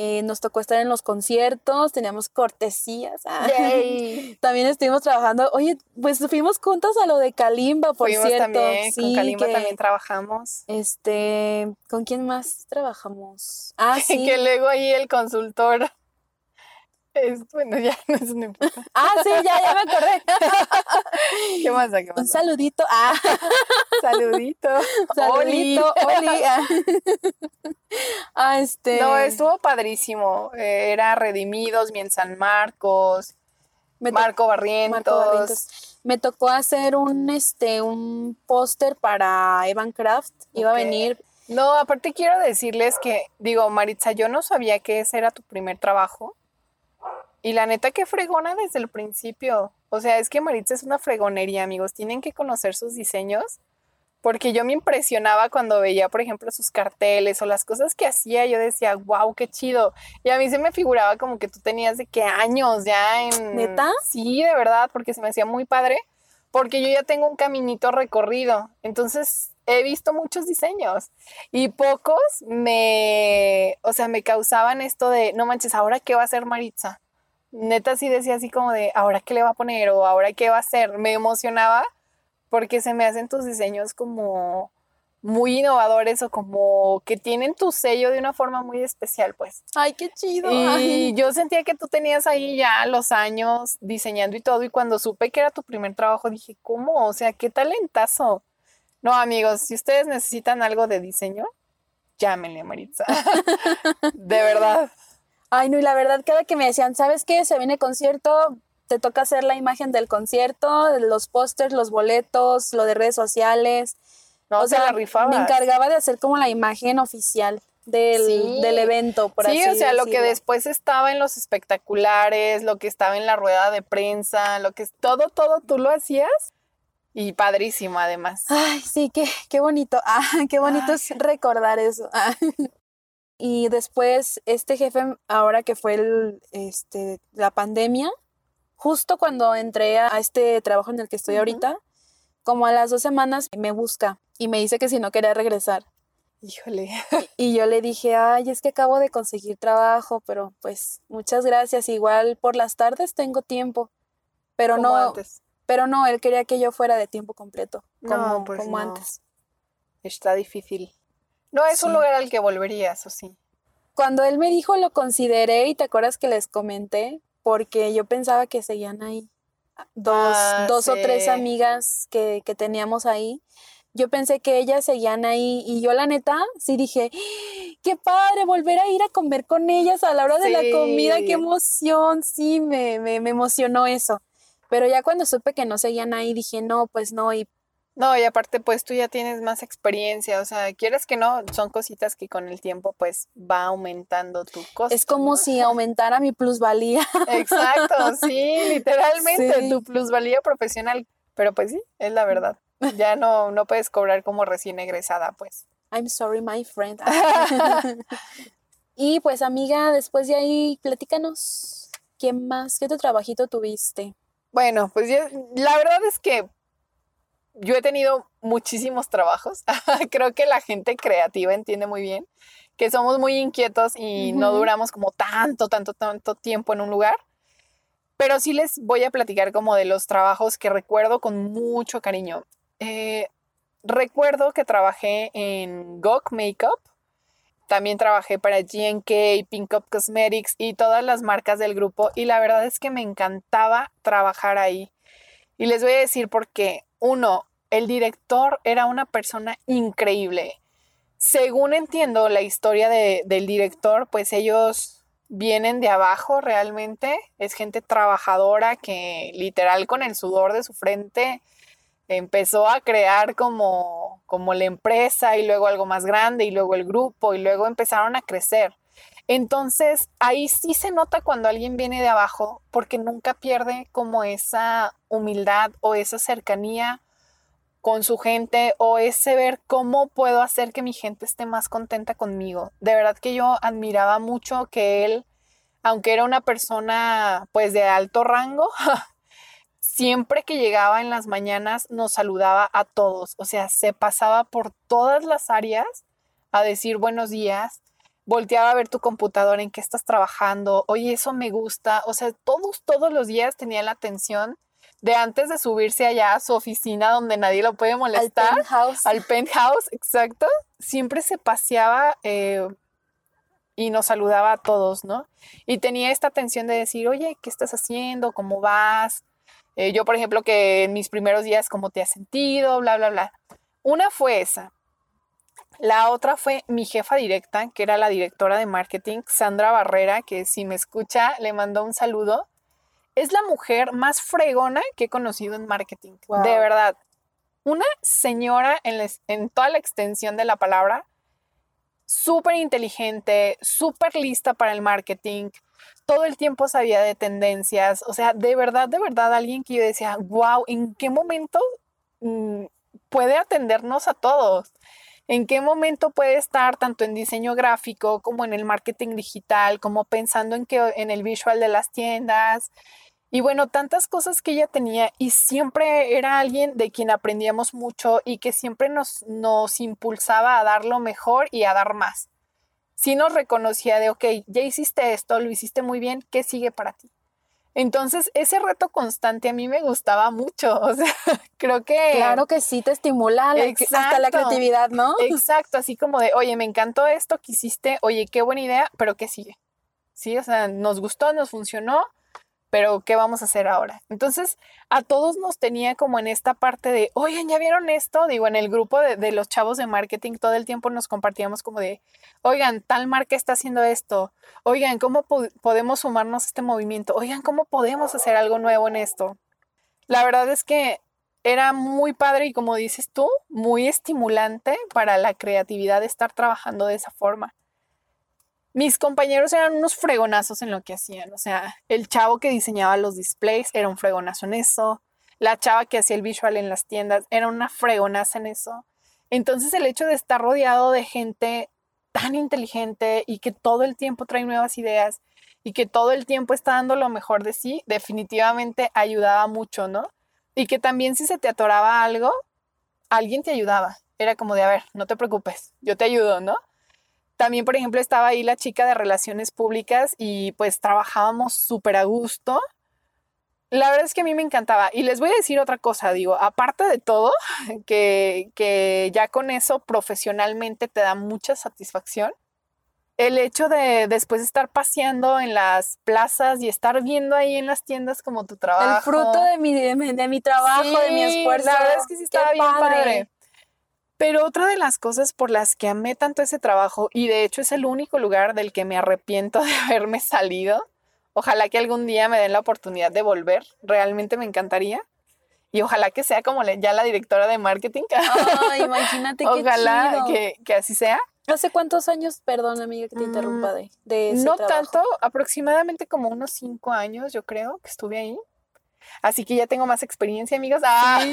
Eh, nos tocó estar en los conciertos, teníamos cortesías. ah. Yay. También estuvimos trabajando. Oye, pues fuimos juntas a lo de Kalimba, por Fuimos cierto. también, con Sí, Kalimba que, también trabajamos. Este, ¿con quién más trabajamos? Ah, sí. Que luego ahí el consultor. Es, bueno, ya no es una. Ah, sí, ya, ya me acordé. ¿Qué más? ¿Qué Un más? saludito. Ah. Saludito. Saludito, Oli. Ah. Ah, este. No, estuvo padrísimo. Eh, Era Redimidos, Miel San Marcos. Me Marco Barrientos. Marco Barrientos. Me tocó hacer un este un póster para Evan Craft. Iba a venir. No, aparte quiero decirles que, digo, Maritza, yo no sabía que ese era tu primer trabajo. Y la neta que fregona desde el principio. O sea, es que Maritza es una fregonería, amigos. Tienen que conocer sus diseños. Porque yo me impresionaba cuando veía, por ejemplo, sus carteles o las cosas que hacía. Yo decía, wow, qué chido. Y a mí se me figuraba como que tú tenías de qué años ya en. ¿Neta? Sí, de verdad, porque se me hacía muy padre. Porque yo ya tengo un caminito recorrido. Entonces he visto muchos diseños. Y pocos me. O sea, me causaban esto de, no manches, ¿ahora qué va a hacer Maritza? Neta sí decía así como de, ¿ahora qué le va a poner? o ¿ahora qué va a hacer? Me emocionaba porque se me hacen tus diseños como muy innovadores o como que tienen tu sello de una forma muy especial, pues. Ay, qué chido. Y Ay. yo sentía que tú tenías ahí ya los años diseñando y todo, y cuando supe que era tu primer trabajo, dije, ¿cómo? O sea, qué talentazo. No, amigos, si ustedes necesitan algo de diseño, llámenle, Maritza. de verdad. Ay, no, y la verdad, cada que me decían, ¿sabes qué? Se viene concierto, te toca hacer la imagen del concierto, los pósters, los boletos, lo de redes sociales. No, o sea, la rifabas. me encargaba de hacer como la imagen oficial del, Sí. del evento, por Sí, así o sea, lo que después estaba en los espectaculares, lo que estaba en la rueda de prensa, lo que todo, todo tú lo hacías y padrísimo además. Ay, sí, qué, qué bonito. Ah, qué bonito es recordar eso. Ah. Y después, este jefe, ahora que fue el, este, la pandemia, justo cuando entré a este trabajo en el que estoy ahorita, como a las dos semanas me busca y me dice que si no quería regresar. Híjole. Y yo le dije, ay, es que acabo de conseguir trabajo, pero pues muchas gracias. Igual por las tardes tengo tiempo. Pero como no, antes. pero no, él quería que yo fuera de tiempo completo, No, como, pues como no. antes. Está difícil. No es un lugar al que volverías, o sí. Cuando él me dijo lo consideré y te acuerdas que les comenté, porque yo pensaba que seguían ahí. Dos, Ah, dos o tres amigas que, que teníamos ahí. Yo pensé que ellas seguían ahí y yo la neta sí dije, "¡Ah! qué padre volver a ir a comer con ellas a la hora de la comida, qué emoción, sí, me, me, me emocionó eso. Pero ya cuando supe que no seguían ahí dije, no, pues no, y No, y aparte, pues tú ya tienes más experiencia, o sea, quieres que no, son cositas que con el tiempo, pues va aumentando tu costo. es como ¿no? si aumentara mi plusvalía. Exacto, sí, literalmente, Sí. tu plusvalía profesional. Pero pues sí, es la verdad. Ya no, no puedes cobrar como recién egresada, pues. I'm sorry, my friend. y pues, amiga, después de ahí, platícanos. ¿Qué más? ¿Qué otro trabajito tuviste? Bueno, pues yo- la verdad es que yo he tenido muchísimos trabajos. Creo que la gente creativa entiende muy bien que somos muy inquietos y no duramos como tanto, tanto, tanto tiempo en un lugar. Pero sí les voy a platicar como de los trabajos que recuerdo con mucho cariño. Eh, recuerdo que trabajé en GOK Makeup. También trabajé para GNK, Pink Up Cosmetics y todas las marcas del grupo. Y la verdad es que me encantaba trabajar ahí. Y les voy a decir por qué. Uno, el director era una persona increíble. Según entiendo la historia de- del director, pues ellos vienen de abajo realmente. Es gente trabajadora que literal con el sudor de su frente empezó a crear como, como la empresa y luego algo más grande y luego el grupo y luego empezaron a crecer. Entonces, ahí sí se nota cuando alguien viene de abajo porque nunca pierde como esa humildad o esa cercanía con su gente o ese ver cómo puedo hacer que mi gente esté más contenta conmigo. De verdad que yo admiraba mucho que él, aunque era una persona pues de alto rango, siempre que llegaba en las mañanas nos saludaba a todos, o sea, se pasaba por todas las áreas a decir buenos días, volteaba a ver tu computadora en qué estás trabajando, oye, eso me gusta, o sea, todos, todos los días tenía la atención de antes de subirse allá a su oficina donde nadie lo puede Al molestar, penthouse. al penthouse, exacto, siempre se paseaba eh, y nos saludaba a todos, ¿no? Y tenía esta atención de decir, oye, ¿qué estás haciendo? ¿Cómo vas? Eh, yo, por ejemplo, que en mis primeros días, ¿cómo te has sentido? Bla, bla, bla. Una fue esa. La otra fue mi jefa directa, que era la directora de marketing, Sandra Barrera, que si me escucha, le mandó un saludo. es la mujer más fregona que he conocido en marketing. Wow. De verdad. Una señora en toda la extensión de la palabra, súper inteligente, súper lista para el marketing. Todo el tiempo sabía de tendencias. O sea, de verdad, de verdad, alguien que yo decía, wow, ¿en qué momento mm, puede atendernos a todos? ¿En qué momento puede estar tanto en diseño gráfico como en el marketing digital, como pensando en, que, en el visual de las tiendas? Y bueno, tantas cosas que ella tenía y siempre era alguien de quien aprendíamos mucho y que siempre nos, nos impulsaba a dar lo mejor y a dar más. Sí nos reconocía de, ok, ya hiciste esto, lo hiciste muy bien, ¿qué sigue para ti? Entonces, ese reto constante a mí me gustaba mucho. O sea, creo que... Claro que sí, te estimula la- hasta la creatividad, ¿no? Exacto, así como de, oye, me encantó esto que hiciste, oye, qué buena idea, pero ¿qué sigue? Sí, o sea, nos gustó, nos funcionó, pero ¿qué vamos a hacer ahora? Entonces, a todos nos tenía como en esta parte de, oigan, ¿ya vieron esto? Digo, en el grupo de, los chavos de marketing todo el tiempo nos compartíamos como de, oigan, tal marca está haciendo esto, oigan, ¿cómo po- podemos sumarnos a este movimiento? Oigan, ¿cómo podemos hacer algo nuevo en esto? La verdad es que era muy padre y como dices tú, muy estimulante para la creatividad de estar trabajando de esa forma. Mis compañeros eran unos fregonazos en lo que hacían, o sea, el chavo que diseñaba los displays era un fregonazo en eso, la chava que hacía el visual en las tiendas era una fregonaza en eso. Entonces el hecho de estar rodeado de gente tan inteligente y que todo el tiempo trae nuevas ideas y que todo el tiempo está dando lo mejor de sí, definitivamente ayudaba mucho, ¿no? Y que también si se te atoraba algo, alguien te ayudaba. Era como de, a ver, no te preocupes, yo te ayudo, ¿no? También, por ejemplo, estaba ahí la chica de relaciones públicas y pues trabajábamos súper a gusto. La verdad es que a mí me encantaba. Y les voy a decir otra cosa, digo, aparte de todo, que, que ya con eso profesionalmente te da mucha satisfacción, el hecho de después estar paseando en las plazas y estar viendo ahí en las tiendas como tu trabajo. El fruto de mi, de de mi trabajo, de mi Sí, esfuerzo. La verdad es que sí Qué estaba bien padre. Pero otra de las cosas por las que amé tanto ese trabajo, y de hecho es el único lugar del que me arrepiento de haberme salido, ojalá que algún día me den la oportunidad de volver, realmente me encantaría. Y ojalá que sea como ya la directora de marketing. Ay, imagínate qué ojalá chido. que, que así sea. ¿Hace cuántos años, perdón, amiga, que te Mm, interrumpa de, de ese No trabajo? tanto, aproximadamente como unos cinco años, yo creo, que estuve ahí. Así que ya tengo más experiencia, amigos. Ah,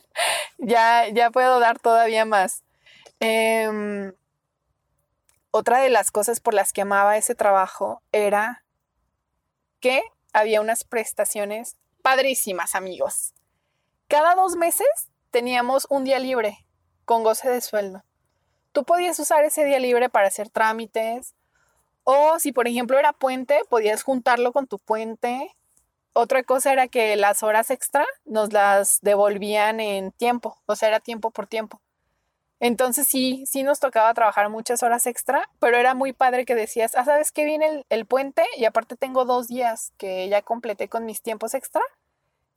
ya, ya puedo dar todavía más. Em, otra de las cosas por las que amaba ese trabajo era que había unas prestaciones padrísimas, amigos. Cada dos meses teníamos un día libre con goce de sueldo. Tú podías usar ese día libre para hacer trámites, o si por ejemplo era puente, podías juntarlo con tu puente. Otra cosa era que las horas extra nos las devolvían en tiempo, o sea, era tiempo por tiempo. Entonces sí, sí nos tocaba trabajar muchas horas extra, pero era muy padre que decías, ah, ¿sabes qué viene el, el puente? Y aparte tengo dos días que ya completé con mis tiempos extra.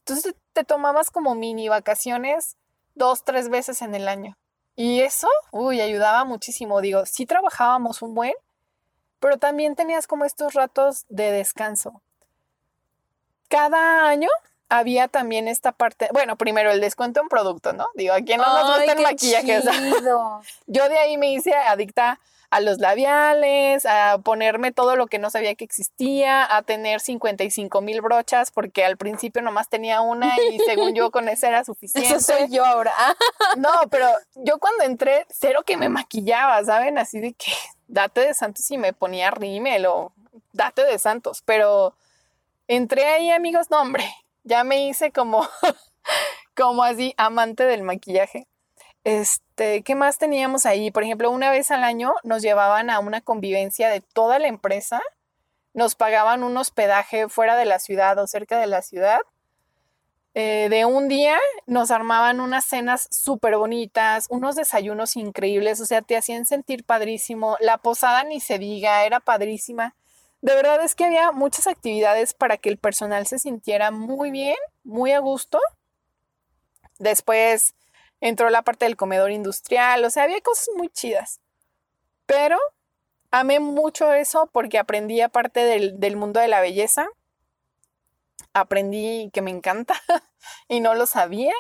Entonces te tomabas como mini vacaciones dos, tres veces en el año. Y eso, uy, ayudaba muchísimo. Digo, sí trabajábamos un buen, pero también tenías como estos ratos de descanso. Cada año había también esta parte, bueno, primero el descuento en producto, ¿no? Digo, ¿a quién no nos gusta el maquillaje? O sea, chido. yo de ahí me hice adicta a los labiales, a ponerme todo lo que no sabía que existía, a tener 55 mil brochas, porque al principio nomás tenía una y según yo con esa era suficiente. Eso soy yo ahora. Ah, No, pero yo cuando entré, cero que me maquillaba, ¿saben? Así de que date de santos y me ponía rímel o date de santos. Pero entré ahí, amigos, no, hombre, ya me hice como, como así amante del maquillaje. Este, ¿qué más teníamos ahí? Por ejemplo, una vez al año nos llevaban a una convivencia de toda la empresa, nos pagaban un hospedaje fuera de la ciudad o cerca de la ciudad. Eh, de un día nos armaban unas cenas súper bonitas, unos desayunos increíbles, o sea, te hacían sentir padrísimo. La posada ni se diga, era padrísima. De verdad es que había muchas actividades para que el personal se sintiera muy bien, muy a gusto. Después entró la parte del comedor industrial, o sea, había cosas muy chidas. Pero amé mucho eso porque aprendí aparte del, del mundo de la belleza, aprendí que me encanta y no lo sabía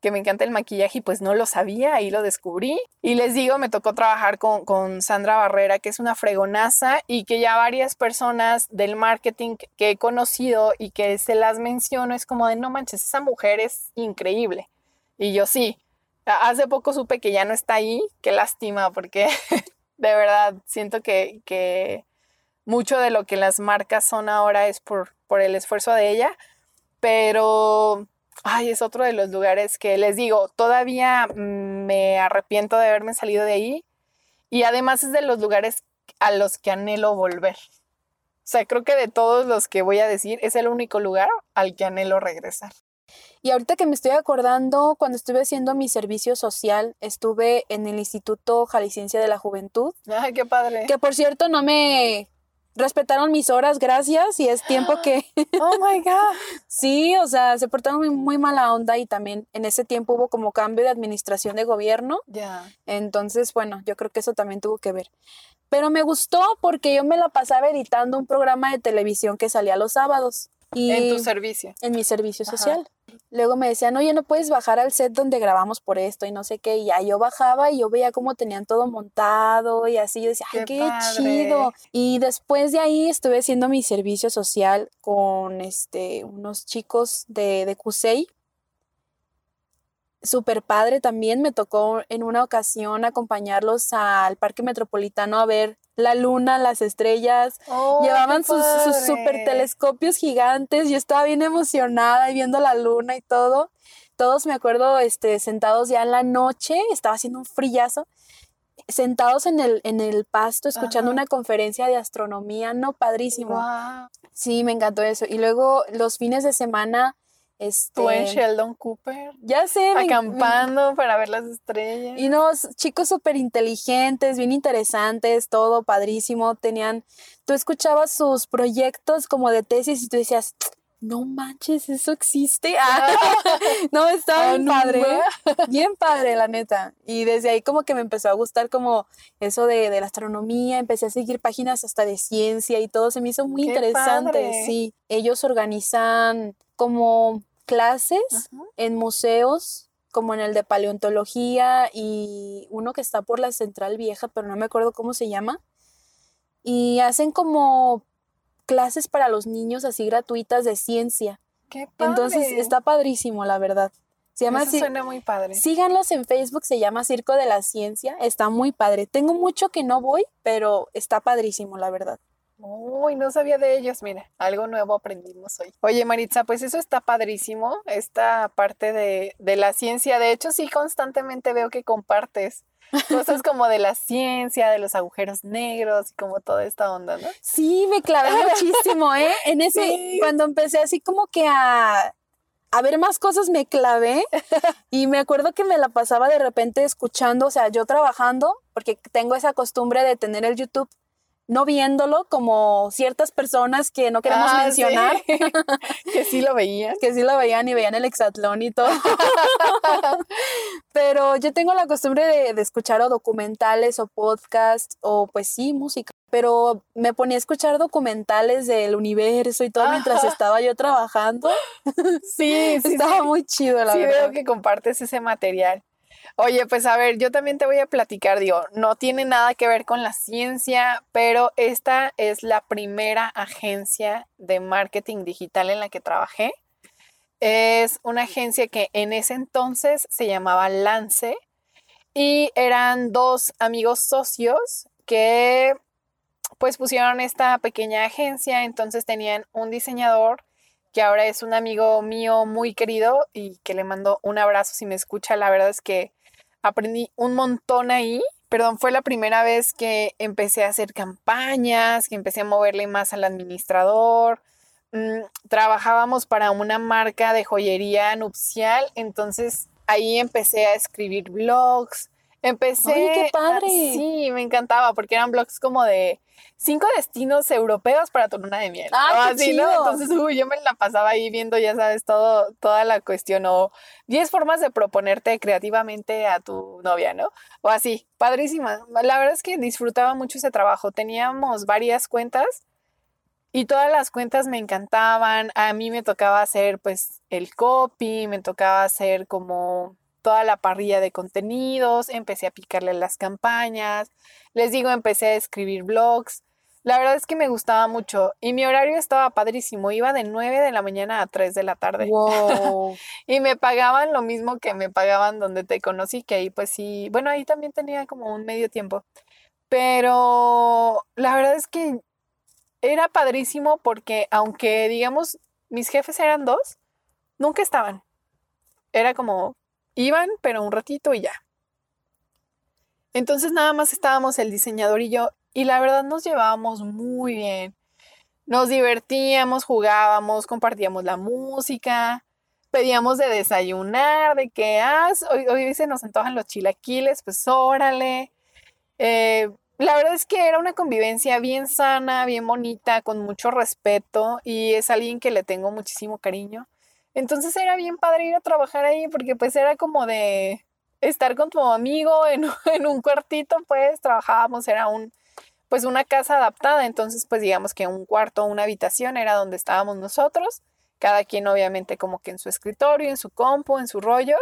que me encanta el maquillaje y pues no lo sabía, ahí lo descubrí. Y les digo, me tocó trabajar con, con Sandra Barrera, que es una fregonaza y que ya varias personas del marketing que he conocido y que se las menciono es como de, no manches, esa mujer es increíble. Y yo sí, hace poco supe que ya no está ahí, qué lástima, porque de verdad siento que, que mucho de lo que las marcas son ahora es por, por el esfuerzo de ella, pero ay, es otro de los lugares que les digo, todavía me arrepiento de haberme salido de ahí y además es de los lugares a los que anhelo volver. O sea, creo que de todos los que voy a decir, es el único lugar al que anhelo regresar. Y ahorita que me estoy acordando, cuando estuve haciendo mi servicio social, estuve en el Instituto Jalisciense de la Juventud. Ay, qué padre. Que por cierto no me respetaron mis horas, gracias, y es tiempo que... oh my God. sí, o sea, se portaron muy, muy, mala onda y también en ese tiempo hubo como cambio de administración de gobierno. Ya. Entonces, bueno, yo creo que eso también tuvo que ver. Pero me gustó porque yo me la pasaba editando un programa de televisión que salía los sábados. Y en tu servicio. En mi servicio social. Luego me decían, oye, no puedes bajar al set donde grabamos por esto y no sé qué. Y ya yo bajaba y yo veía cómo tenían todo montado y así. Yo decía, ay, qué, chido. Y después de ahí estuve haciendo mi servicio social con este, unos chicos de, de CUSEI súper padre también. Me tocó en una ocasión acompañarlos al Parque Metropolitano a ver la luna, las estrellas. Oh, Llevaban sus, sus super telescopios gigantes. Yo estaba bien emocionada y viendo la luna y todo. Todos me acuerdo este, sentados ya en la noche, estaba haciendo un frillazo, sentados en el, en el pasto escuchando una conferencia de astronomía, no padrísimo. Sí, me encantó eso. Y luego los fines de semana este, Tú en Sheldon Cooper. Ya sé. Acampando para ver las estrellas. Y no, chicos súper inteligentes, bien interesantes, todo padrísimo. Tenían, tú escuchabas sus proyectos como de tesis y tú decías, no manches, eso existe. no, estaba bien padre. Bien padre, la neta. Y desde ahí como que me empezó a gustar como eso de, de la astronomía. Empecé a seguir páginas hasta de ciencia y todo. Se me hizo muy interesante. Sí. Ellos organizan como clases en museos, como en el de paleontología y uno que está por la Central Vieja, pero no me acuerdo cómo se llama. Y hacen como clases para los niños así gratuitas de ciencia. Qué padre. Entonces está padrísimo, la verdad. Se llama Eso suena muy padre. Síganlos en Facebook, se llama Circo de la Ciencia, está muy padre. Tengo mucho que no voy, pero está padrísimo, la verdad. Uy, no sabía de ellos, mira, algo nuevo aprendimos hoy. Oye, Maritza, pues eso está padrísimo, esta parte de, de la ciencia. De hecho, sí, constantemente veo que compartes cosas como de la ciencia, de los agujeros negros y como toda esta onda, ¿no? Sí, me clavé muchísimo, ¿eh? En ese, cuando empecé así como que a, a ver más cosas, me clavé y me acuerdo que me la pasaba de repente escuchando, o sea, yo trabajando, porque tengo esa costumbre de tener el YouTube no viéndolo como ciertas personas que no queremos Ah, mencionar, sí. que sí lo veían. que sí lo veían y veían el exatlón y todo. Pero yo tengo la costumbre de, de escuchar o documentales o podcasts o pues sí, música. Pero me ponía a escuchar documentales del universo y todo mientras estaba yo trabajando. Sí, sí, Estaba sí. muy chido, la sí verdad. veo que compartes ese material. Oye, pues a ver, yo también te voy a platicar, digo, no tiene nada que ver con la ciencia, pero esta es la primera agencia de marketing digital en la que trabajé. Es una agencia que en ese entonces se llamaba Lance y eran dos amigos socios que pues pusieron esta pequeña agencia, entonces tenían un diseñador que ahora es un amigo mío muy querido y que le mando un abrazo si me escucha. La verdad es que aprendí un montón ahí. Perdón, fue la primera vez que empecé a hacer campañas, que empecé a moverle más al administrador. Mm, trabajábamos para una marca de joyería nupcial, entonces ahí empecé a escribir blogs. Empecé. ¡Ay, qué padre! sí, me encantaba porque eran blogs como de cinco destinos europeos para tu luna de miel. ¡Ay, o qué así, ¿no? chido! Entonces, uy, yo me la pasaba ahí viendo, ya sabes, todo, toda la cuestión o 10 formas de proponerte creativamente a tu novia, ¿no? O así, padrísima. La verdad es que disfrutaba mucho ese trabajo. Teníamos varias cuentas y todas las cuentas me encantaban. A mí me tocaba hacer pues el copy, me tocaba hacer como toda la parrilla de contenidos, empecé a picarle las campañas, les digo, empecé a escribir blogs. La verdad es que me gustaba mucho y mi horario estaba padrísimo, iba de 9 de la mañana a 3 de la tarde. Wow. y me pagaban lo mismo que me pagaban donde te conocí, que ahí pues sí, bueno, ahí también tenía como un medio tiempo. Pero la verdad es que era padrísimo porque aunque digamos mis jefes eran dos, nunca estaban. Era como iban, pero un ratito y ya. Entonces nada más estábamos el diseñador y yo y la verdad nos llevábamos muy bien. Nos divertíamos, jugábamos, compartíamos la música, pedíamos de desayunar, de que, ah, hoy, hoy se nos antojan los chilaquiles, pues órale. Eh, la verdad es que era una convivencia bien sana, bien bonita, con mucho respeto y es alguien que le tengo muchísimo cariño. Entonces era bien padre ir a trabajar ahí porque pues era como de estar con tu amigo en, un cuartito, pues trabajábamos, era un, pues una casa adaptada, entonces pues digamos que un cuarto, una habitación era donde estábamos nosotros, cada quien obviamente como que en su escritorio, en su compu, en su rollo,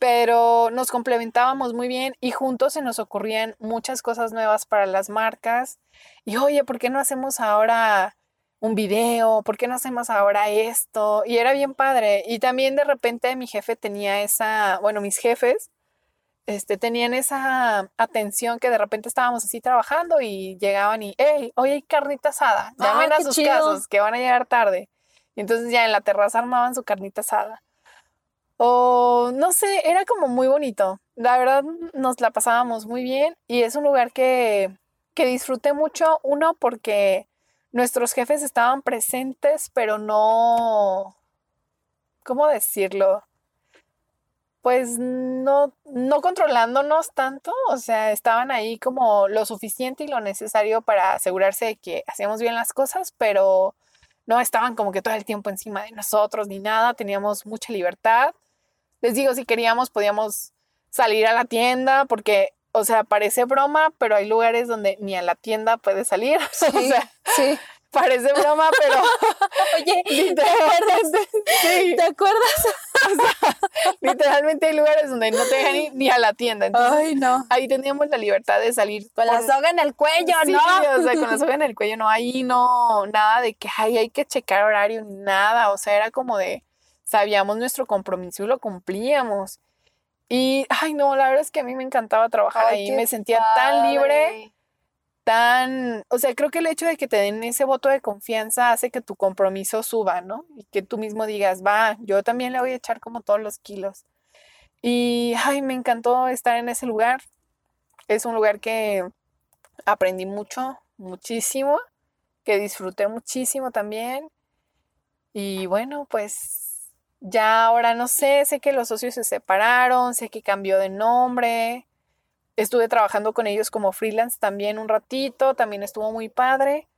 pero nos complementábamos muy bien y juntos se nos ocurrían muchas cosas nuevas para las marcas. Y oye, ¿por qué no hacemos ahora un video? ¿Por qué no hacemos ahora esto? Y era bien padre. Y también de repente mi jefe tenía esa, bueno, mis jefes este, tenían esa atención que de repente estábamos así trabajando y llegaban y, hey, hoy hay carnita asada, llamen Ah, a sus chido. casas que van a llegar tarde. Y entonces ya en la terraza armaban su carnita asada. O no sé, era como muy bonito. La verdad nos la pasábamos muy bien y es un lugar que, que disfruté mucho. Uno, porque nuestros jefes estaban presentes, pero no, ¿cómo decirlo? Pues no, no controlándonos tanto, o sea, estaban ahí como lo suficiente y lo necesario para asegurarse de que hacíamos bien las cosas, pero no estaban como que todo el tiempo encima de nosotros ni nada, teníamos mucha libertad. Les digo, si queríamos, podíamos salir a la tienda, porque, o sea, parece broma, pero hay lugares donde ni a la tienda puedes salir. o sea, sí. parece broma, pero Oye, ¿te literalmente, sí, ¿te acuerdas? literalmente hay lugares donde no te dejan ir ni a la tienda. Entonces, Ay, no. ahí teníamos la libertad de salir Con la soga en el cuello, Sí, ¿no? o sea, con la soga en el cuello, no, ahí no, nada de que ay, hay que checar horario, ni nada, o sea, era como de, sabíamos nuestro compromiso y lo cumplíamos. Y, ay, no, la verdad es que a mí me encantaba trabajar Ay, ahí, me sentía tan libre, tan, o sea, creo que el hecho de que te den ese voto de confianza hace que tu compromiso suba, ¿no? Y que tú mismo digas, va, yo también le voy a echar como todos los kilos. Y, ay, me encantó estar en ese lugar. Es un lugar que aprendí mucho, muchísimo, que disfruté muchísimo también. Y bueno, pues ya ahora no sé, sé que los socios se separaron, sé que cambió de nombre. Estuve trabajando con ellos como freelance también un ratito, también estuvo muy padre,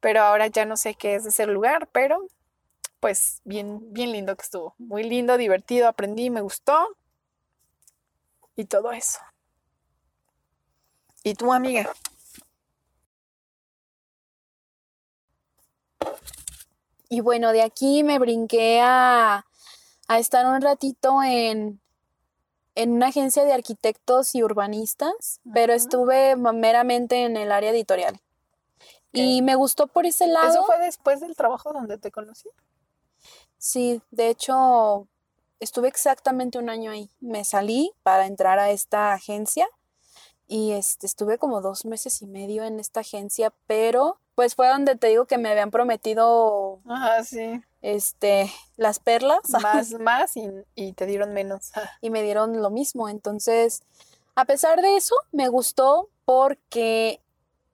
pero ahora ya no sé qué es ese lugar, pero pues bien, bien lindo que estuvo, muy lindo, divertido, aprendí, me gustó y todo eso. ¿Y tu amiga? Y bueno, de aquí me brinqué a, a estar un ratito en, en una agencia de arquitectos y urbanistas, pero estuve meramente en el área editorial. Y me gustó por ese lado. ¿Eso fue después del trabajo donde te conocí? Sí, de hecho, estuve exactamente un año ahí. Me salí para entrar a esta agencia y este, estuve como dos meses y medio en esta agencia, pero pues fue donde te digo que me habían prometido Ajá, sí. este, las perlas Más, más y, y te dieron menos. y me dieron lo mismo. Entonces, a pesar de eso, me gustó porque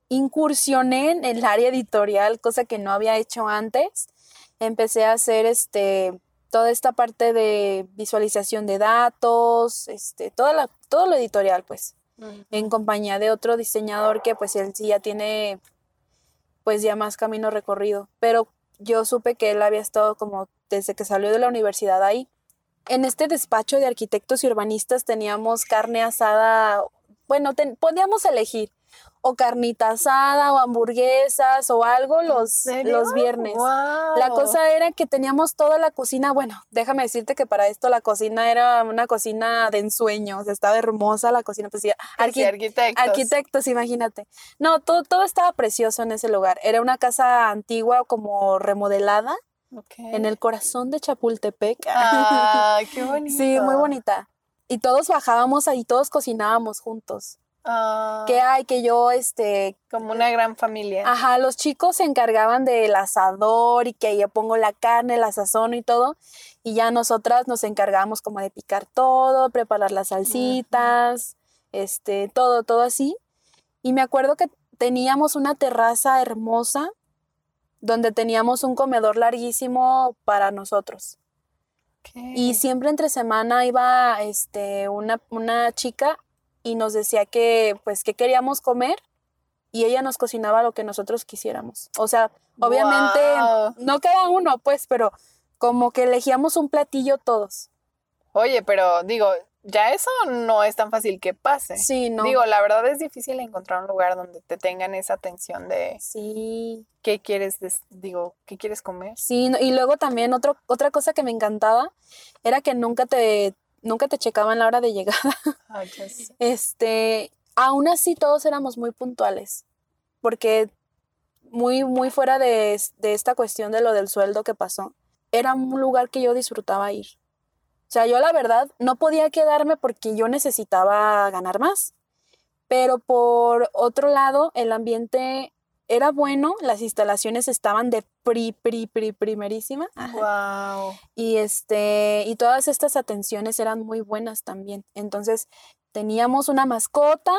incursioné en el área editorial, cosa que no había hecho antes. Empecé a hacer este toda esta parte de visualización de datos, este, toda la, todo lo editorial, pues, en compañía de otro diseñador que pues él sí ya tiene pues ya más camino recorrido. Pero yo supe que él había estado como desde que salió de la universidad ahí. En este despacho de arquitectos y urbanistas teníamos carne asada, bueno, podíamos elegir o carnita asada o hamburguesas o algo los, los viernes. La cosa era que teníamos toda la cocina, bueno, déjame decirte que para esto la cocina era una cocina de ensueño, o sea, estaba hermosa la cocina, pues sí, arquitectos. arquitectos, imagínate. No, todo, todo estaba precioso en ese lugar. Era una casa antigua como remodelada. En el corazón de Chapultepec. Ah, qué bonito. sí, muy bonita. Y todos bajábamos ahí, todos cocinábamos juntos. Ah. Que hay, que yo, este... Como una gran familia. Ajá, los chicos se encargaban del asador y que yo pongo la carne, la sazón y todo. Y ya nosotras nos encargamos como de picar todo, preparar las salsitas, este, todo, todo así. Y me acuerdo que teníamos una terraza hermosa donde teníamos un comedor larguísimo para nosotros. Y siempre entre semana iba este, una, una chica y nos decía que pues que queríamos comer y ella nos cocinaba lo que nosotros quisiéramos. O sea, obviamente no cada uno, pues, pero como que elegíamos un platillo todos. Oye, pero digo, ya eso no es tan fácil que pase. Sí, no. Digo, la verdad es difícil encontrar un lugar donde te tengan esa atención de Sí. qué quieres, digo, qué quieres comer. Sí, y luego también otro, otra cosa que me encantaba era que nunca te nunca te checaban la hora de llegada. Este, aún así todos éramos muy puntuales, porque muy, muy fuera de, de esta cuestión de lo del sueldo que pasó, era un lugar que yo disfrutaba ir. O sea, yo la verdad no podía quedarme porque yo necesitaba ganar más. Pero por otro lado, el ambiente era bueno, las instalaciones estaban de pri, pri, pri, primerísima. Wow. Y este, y todas estas atenciones eran muy buenas también. Entonces, teníamos una mascota.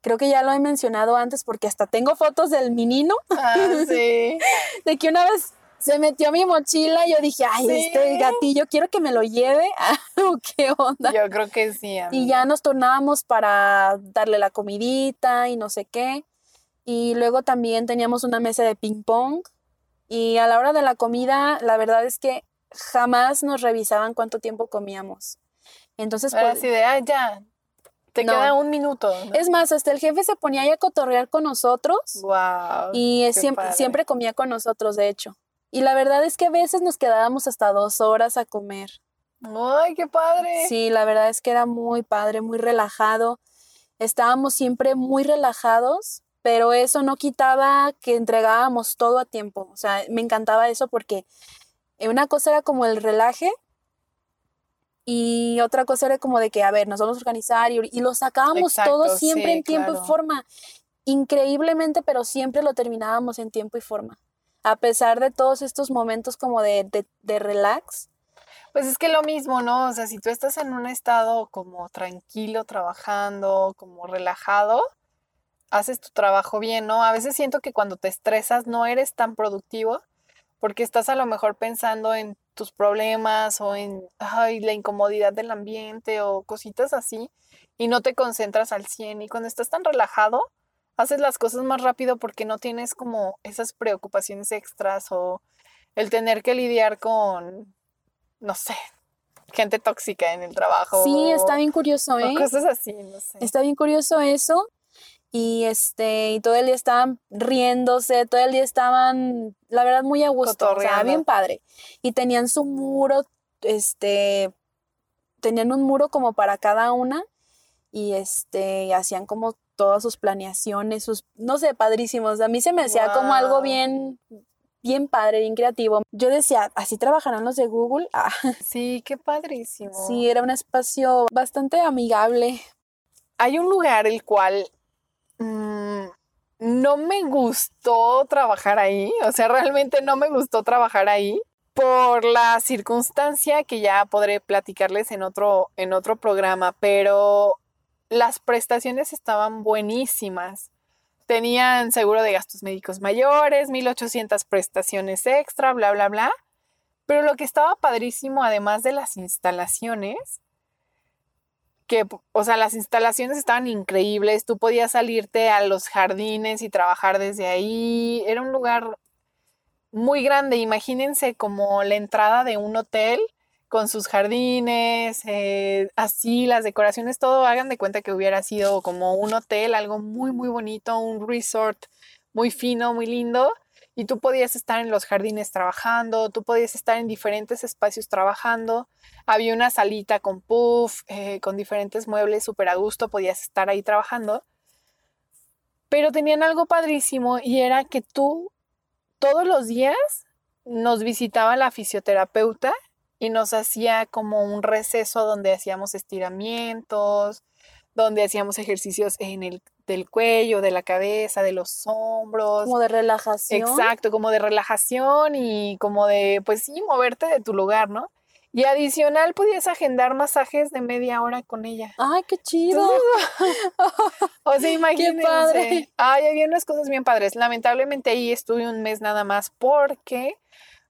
Creo que ya lo he mencionado antes porque hasta tengo fotos del menino. Ah, sí. de que una vez se metió a mi mochila y yo dije, ay, este gatillo, quiero que me lo lleve. ¿Qué onda? Yo creo que sí. Y ya nos tornábamos para darle la comidita y no sé qué. Y luego también teníamos una mesa de ping pong. Y a la hora de la comida, la verdad es que jamás nos revisaban cuánto tiempo comíamos. Entonces, pues, así de, ah, ya, te queda un minuto. Es más, hasta el jefe se ponía ahí a cotorrear con nosotros. Wow. Y siempre, siempre comía con nosotros, de hecho. Y la verdad es que a veces nos quedábamos hasta dos horas a comer. ¡Ay, qué padre! Sí, la verdad es que era muy padre, muy relajado. Estábamos siempre muy relajados pero eso no quitaba que entregábamos todo a tiempo. O sea, me encantaba eso porque una cosa era como el relaje y otra cosa era como de que, a ver, nos vamos a organizar y, lo sacábamos todo siempre en tiempo y forma. Increíblemente, pero siempre lo terminábamos en tiempo y forma. A pesar de todos estos momentos como de, de relax, pues es que lo mismo, ¿no? O sea, si tú estás en un estado como tranquilo, trabajando, como relajado, haces tu trabajo bien, ¿no? A veces siento que cuando te estresas no eres tan productivo porque estás a lo mejor pensando en tus problemas o en ay, la incomodidad del ambiente o cositas así y no te concentras al 100 y cuando estás tan relajado haces las cosas más rápido porque no tienes como esas preocupaciones extras o el tener que lidiar con no sé, gente tóxica en el trabajo. Sí, está bien curioso, ¿eh? cosas así, no sé. Está bien curioso eso y este y todo el día estaban riéndose, todo el día estaban la verdad muy a gusto, o sea, bien padre. Y tenían su muro este tenían un muro como para cada una y este hacían como todas sus planeaciones, sus no sé, padrísimos. A mí se me hacía como algo bien bien padre, bien creativo. Yo decía, así trabajarán los de Google. Ah. Sí, qué padrísimo. Sí, era un espacio bastante amigable. Hay un lugar el cual Mm, no me gustó trabajar ahí, o sea, realmente no me gustó trabajar ahí por la circunstancia que ya podré platicarles en otro, en otro programa, pero las prestaciones estaban buenísimas. Tenían seguro de gastos médicos mayores, 1800 prestaciones extra, bla, bla, bla. Pero lo que estaba padrísimo, además de las instalaciones, que, o sea, las instalaciones estaban increíbles, tú podías salirte a los jardines y trabajar desde ahí, era un lugar muy grande, imagínense como la entrada de un hotel con sus jardines, eh, así las decoraciones, todo, hagan de cuenta que hubiera sido como un hotel, algo muy, muy bonito, un resort muy fino, muy lindo. Y tú podías estar en los jardines trabajando, tú podías estar en diferentes espacios trabajando. Había una salita con puff, eh, con diferentes muebles súper a gusto, podías estar ahí trabajando. Pero tenían algo padrísimo y era que tú todos los días nos visitaba la fisioterapeuta y nos hacía como un receso donde hacíamos estiramientos, donde hacíamos ejercicios en el del cuello, de la cabeza, de los hombros. Como de relajación. Exacto, como de relajación y como de, pues sí, moverte de tu lugar, ¿no? Y adicional podías agendar masajes de media hora con ella. ¡Ay, qué chido! o sea, imagínense. ¡Qué padre! Ay, había unas cosas bien padres. Lamentablemente ahí estuve un mes nada más porque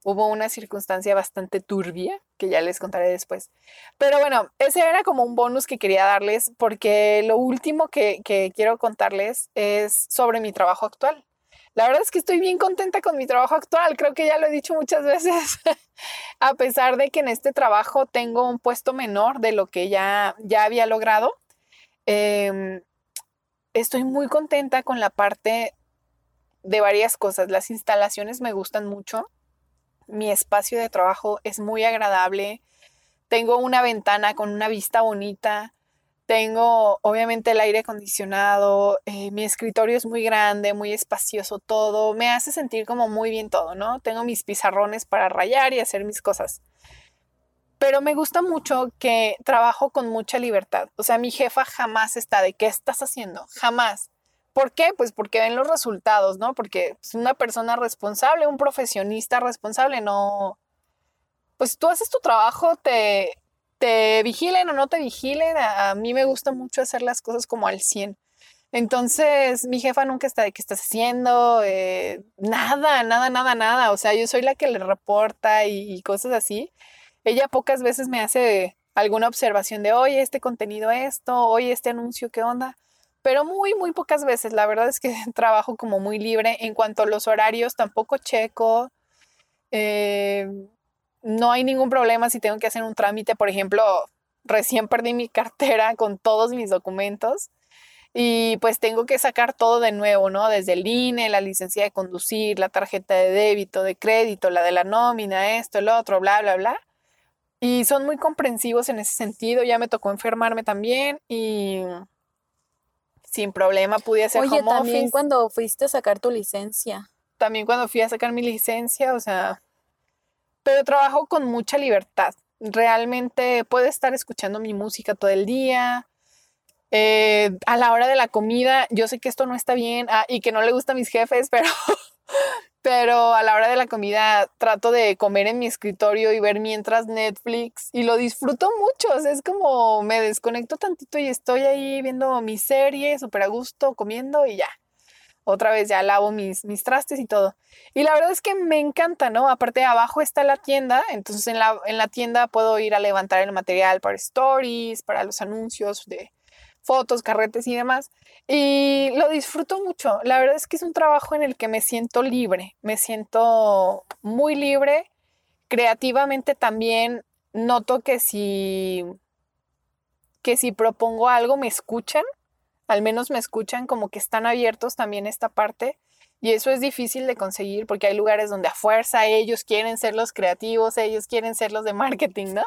hubo una circunstancia bastante turbia que ya les contaré después. Pero bueno, ese era como un bonus que quería darles porque lo último que, quiero contarles es sobre mi trabajo actual. La verdad es que estoy bien contenta con mi trabajo actual, creo que ya lo he dicho muchas veces, a pesar de que en este trabajo tengo un puesto menor de lo que ya, ya había logrado. Em, estoy muy contenta con la parte de varias cosas. Las instalaciones me gustan mucho mi espacio de trabajo es muy agradable. Tengo una ventana con una vista bonita. Tengo obviamente el aire acondicionado. Eh, mi escritorio es muy grande, muy espacioso todo. Me hace sentir como muy bien todo, ¿no? Tengo mis pizarrones para rayar y hacer mis cosas. Pero me gusta mucho que trabajo con mucha libertad. O sea, mi jefa jamás está de qué estás haciendo. Jamás. ¿Por qué? Pues porque ven los resultados, ¿no? Porque es una persona responsable, un profesionista responsable, no. Pues tú haces tu trabajo, te, te vigilen o no te vigilen. A, mí me gusta mucho hacer las cosas como al 100. Entonces, mi jefa nunca está de qué estás haciendo, eh, nada, nada, nada, nada. O sea, yo soy la que le reporta y, y, cosas así. Ella pocas veces me hace alguna observación de, oye, este contenido esto, oye, este anuncio, ¿qué onda? Pero muy, muy pocas veces. La verdad es que trabajo como muy libre. En cuanto a los horarios, tampoco checo. Eh, no hay ningún problema si tengo que hacer un trámite. Por ejemplo, recién perdí mi cartera con todos mis documentos y pues tengo que sacar todo de nuevo, ¿no? Desde el INE, la licencia de conducir, la tarjeta de débito, de crédito, la de la nómina, esto, el otro, bla, bla, bla. Y son muy comprensivos en ese sentido. Ya me tocó enfermarme también y sin problema pude hacer Oye, también cuando fuiste a sacar tu licencia. También cuando fui a sacar mi licencia, o sea, pero trabajo con mucha libertad. Realmente puedo estar escuchando mi música todo el día. Eh, a la hora de la comida, yo sé que esto no está bien ah, y que no le gusta a mis jefes, pero pero a la hora de la comida trato de comer en mi escritorio y ver mientras Netflix y lo disfruto mucho, o sea, es como me desconecto tantito y estoy ahí viendo mi serie súper a gusto, comiendo y ya. Otra vez ya lavo mis, mis trastes y todo. Y la verdad es que me encanta, ¿no? Aparte abajo está la tienda, entonces en la, en la tienda puedo ir a levantar el material para stories, para los anuncios de, fotos, carretes y demás. Y lo disfruto mucho. La verdad es que es un trabajo en el que me siento libre, me siento muy libre. Creativamente también noto que si, que si propongo algo me escuchan, al menos me escuchan como que están abiertos también esta parte. Y eso es difícil de conseguir porque hay lugares donde a fuerza ellos quieren ser los creativos, ellos quieren ser los de marketing, ¿no?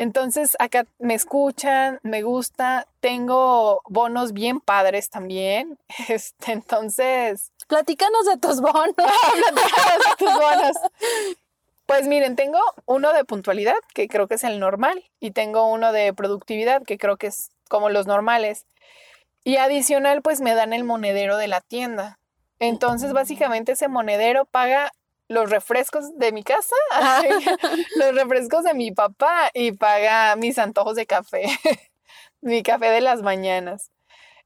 Entonces acá me escuchan, me gusta, tengo bonos bien padres también. Este, entonces. Platícanos de tus bonos. de tus bonos. Pues miren, tengo uno de puntualidad, que creo que es el normal, y tengo uno de productividad, que creo que es como los normales. Y adicional, pues me dan el monedero de la tienda. Entonces, básicamente ese monedero paga los refrescos de mi casa, los refrescos de mi papá y paga mis antojos de café, mi café de las mañanas.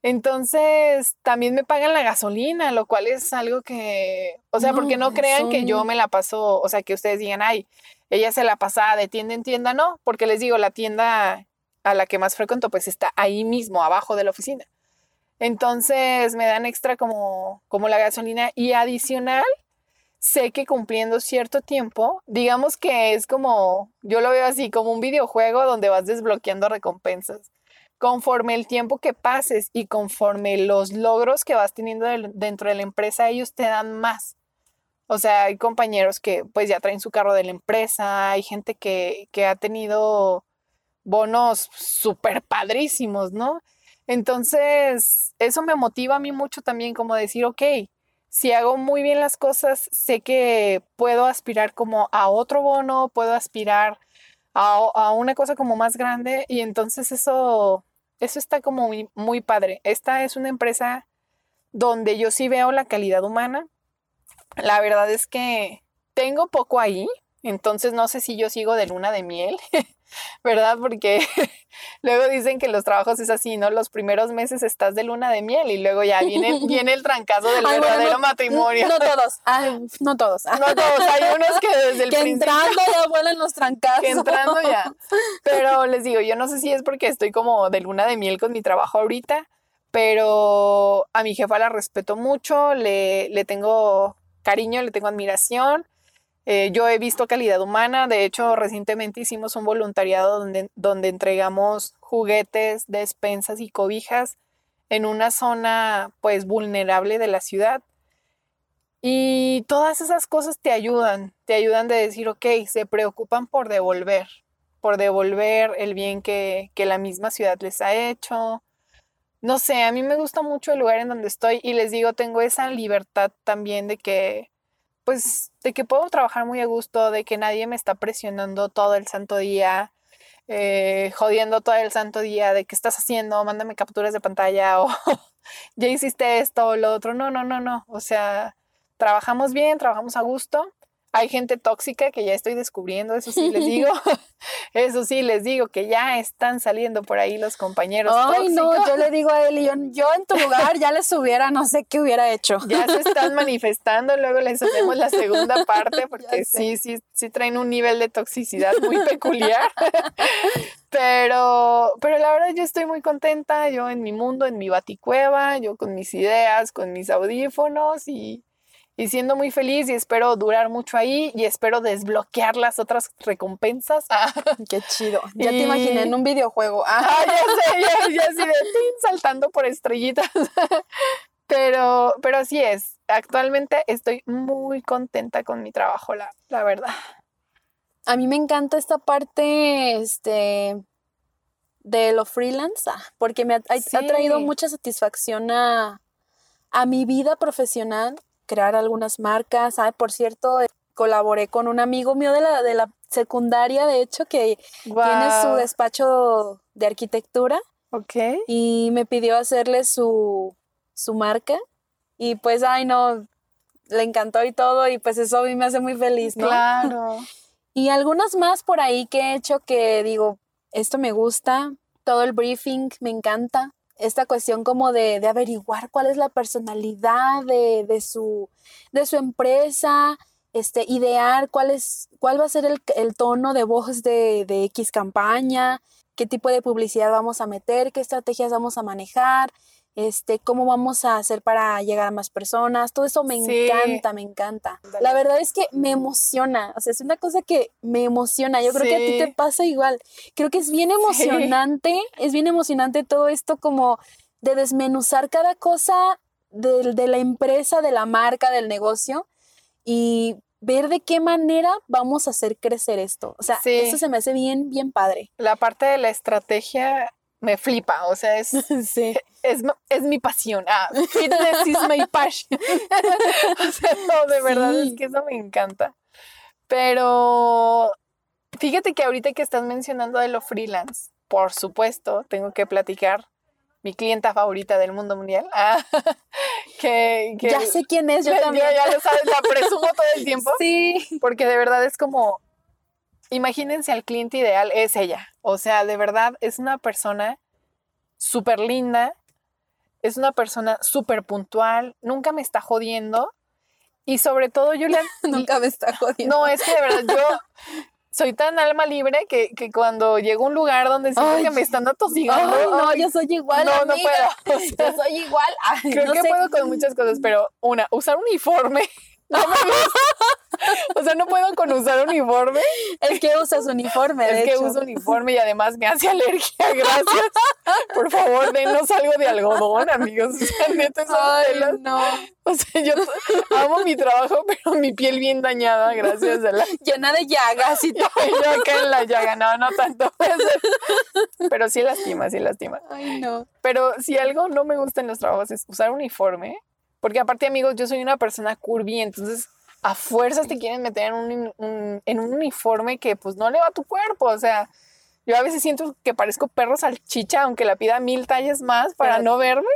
Entonces, también me pagan la gasolina, lo cual es algo que, o sea, porque no crean que yo me la paso, o sea, que ustedes digan, ay, ella se la pasa de tienda en tienda, no, porque les digo, la tienda a la que más frecuento, pues está ahí mismo, abajo de la oficina. Entonces, me dan extra como, como la gasolina y adicional, sé que cumpliendo cierto tiempo, digamos que es como, yo lo veo así, como un videojuego donde vas desbloqueando recompensas. Conforme el tiempo que pases y conforme los logros que vas teniendo dentro de la empresa, ellos te dan más. O sea, hay compañeros que pues ya traen su carro de la empresa, hay gente que, que ha tenido bonos súper padrísimos, ¿no? Entonces, eso me motiva a mí mucho también como decir, ok, si hago muy bien las cosas, sé que puedo aspirar como a otro bono, puedo aspirar a, una cosa como más grande y entonces eso, eso está como muy, muy padre. Esta es una empresa donde yo sí veo la calidad humana. La verdad es que tengo poco ahí, entonces no sé si yo sigo de luna de miel, ¿verdad? Porque luego dicen que los trabajos es así, ¿no? Los primeros meses estás de luna de miel y luego ya viene, viene el trancazo del verdadero matrimonio. No, todos, no todos. No todos, hay unos que desde el que entrando ya vuelan los trancazos. Que entrando ya. Pero les digo, yo no sé si es porque estoy como de luna de miel con mi trabajo ahorita, pero a mi jefa la respeto mucho, le, le tengo cariño, le tengo admiración eh, yo he visto calidad humana, de hecho recientemente hicimos un voluntariado donde, donde entregamos juguetes, despensas y cobijas en una zona pues vulnerable de la ciudad. Y todas esas cosas te ayudan, te ayudan de decir, ok, se preocupan por devolver, por devolver el bien que, que la misma ciudad les ha hecho. No sé, a mí me gusta mucho el lugar en donde estoy y les digo, tengo esa libertad también de que pues de que puedo trabajar muy a gusto, de que nadie me está presionando todo el santo día, eh, jodiendo todo el santo día, de qué estás haciendo, mándame capturas de pantalla o ya hiciste esto o lo otro. No, no, no, no. O sea, trabajamos bien, trabajamos a gusto hay gente tóxica que ya estoy descubriendo, eso sí les digo. eso sí les digo que ya están saliendo por ahí los compañeros. Ay, no, yo le digo a él, yo, yo en tu lugar ya les hubiera, no sé qué hubiera hecho. ya se están manifestando, luego les hacemos la segunda parte porque sí, sí, sí traen un nivel de toxicidad muy peculiar. pero, pero la verdad yo estoy muy contenta, yo en mi mundo, en mi baticueva, yo con mis ideas, con mis audífonos y y siendo muy feliz y espero durar mucho ahí y espero desbloquear las otras recompensas. Ah. Qué chido. Ya te imaginé en un videojuego. Ah, ah ya sé, ya, ya de saltando por estrellitas. pero, pero así es. Actualmente estoy muy contenta con mi trabajo, la, la verdad. A mí me encanta esta parte, este, de lo freelance, ah, porque me ha, traído mucha satisfacción a, a mi vida profesional crear algunas marcas. Ah, por cierto, eh, colaboré con un amigo mío de la, de la secundaria, de hecho, que tiene su despacho de arquitectura. Ok. Y me pidió hacerle su, su marca. Y pues, ay, no, le encantó y todo. Y pues eso a mí me hace muy feliz, ¿no? Claro. y algunas más por ahí que he hecho que digo, esto me gusta. Todo el briefing me encanta esta cuestión como de, de, averiguar cuál es la personalidad de, de, su, de su empresa, este, idear cuál, es, cuál va a ser el, el tono de voz de, de, X campaña, qué tipo de publicidad vamos a meter, qué estrategias vamos a manejar, este, cómo vamos a hacer para llegar a más personas, todo eso me encanta, me encanta. La verdad es que me emociona, o sea, es una cosa que me emociona, yo creo que a ti te pasa igual, creo que es bien emocionante, es bien emocionante todo esto como de desmenuzar cada cosa de, de la empresa, de la marca, del negocio y ver de qué manera vamos a hacer crecer esto. O sea, eso se me hace bien, bien padre. La parte de la estrategia me flipa, o sea, es, es, mi pasión. Ah, fitness is my passion. o sea, no, de verdad es que eso me encanta. Pero fíjate que ahorita que estás mencionando de lo freelance, por supuesto, tengo que platicar mi clienta favorita del mundo mundial. Ah, que, ya sé quién es, yo también. Ya, lo sabes, la presumo todo el tiempo. Sí. Porque de verdad es como, imagínense al cliente ideal, es ella. O sea, de verdad es una persona súper linda, es una persona súper puntual, nunca me está jodiendo. Y sobre todo yo le... nunca me está jodiendo. No, es que de verdad yo soy tan alma libre que, que cuando llego a un lugar donde siento que me están atosigando. no, yo soy igual. No, no puedo. yo soy igual. creo que puedo con muchas cosas, pero una, usar uniforme No me gusta. O sea, no puedo con usar uniforme. Es que usas uniforme, de Es que hecho. uso uniforme y además me hace alergia. Gracias. Por favor, denos algo de algodón, amigos. O sea, esas Ay, telas- no. O sea, yo amo mi trabajo, pero mi piel bien dañada, gracias a la. Llena de llagas y todo. Yo acá en la llaga, no, no tanto. Pero sí lastima, sí lastima. Ay, no. Pero si algo no me gusta en los trabajos es usar uniforme, porque aparte, amigos, yo soy una persona curvy, entonces a fuerzas te quieren meter en un, un- en un uniforme que pues no le va a tu cuerpo, o sea, yo a veces siento que parezco perro salchicha, aunque la pida mil tallas más para Pero- no verme.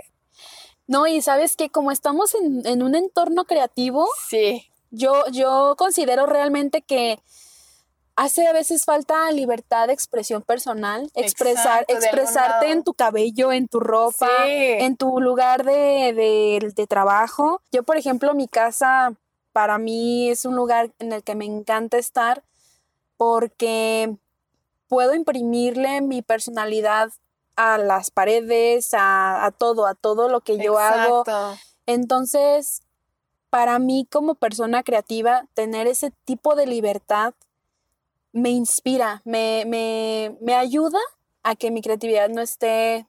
No, y sabes que como estamos en, en un entorno creativo, Sí, yo, yo considero realmente que hace a veces falta libertad de expresión personal, expresar, Exacto, expresarte en tu cabello, en tu ropa, Sí. en tu lugar de, de- de trabajo. Yo, por ejemplo, mi casa para mí es un lugar en el que me encanta estar porque puedo imprimirle mi personalidad a las paredes, a, a todo, a todo lo que yo hago. exacto. Entonces, para mí como persona creativa, tener ese tipo de libertad me inspira, me, me, me ayuda a que mi creatividad no esté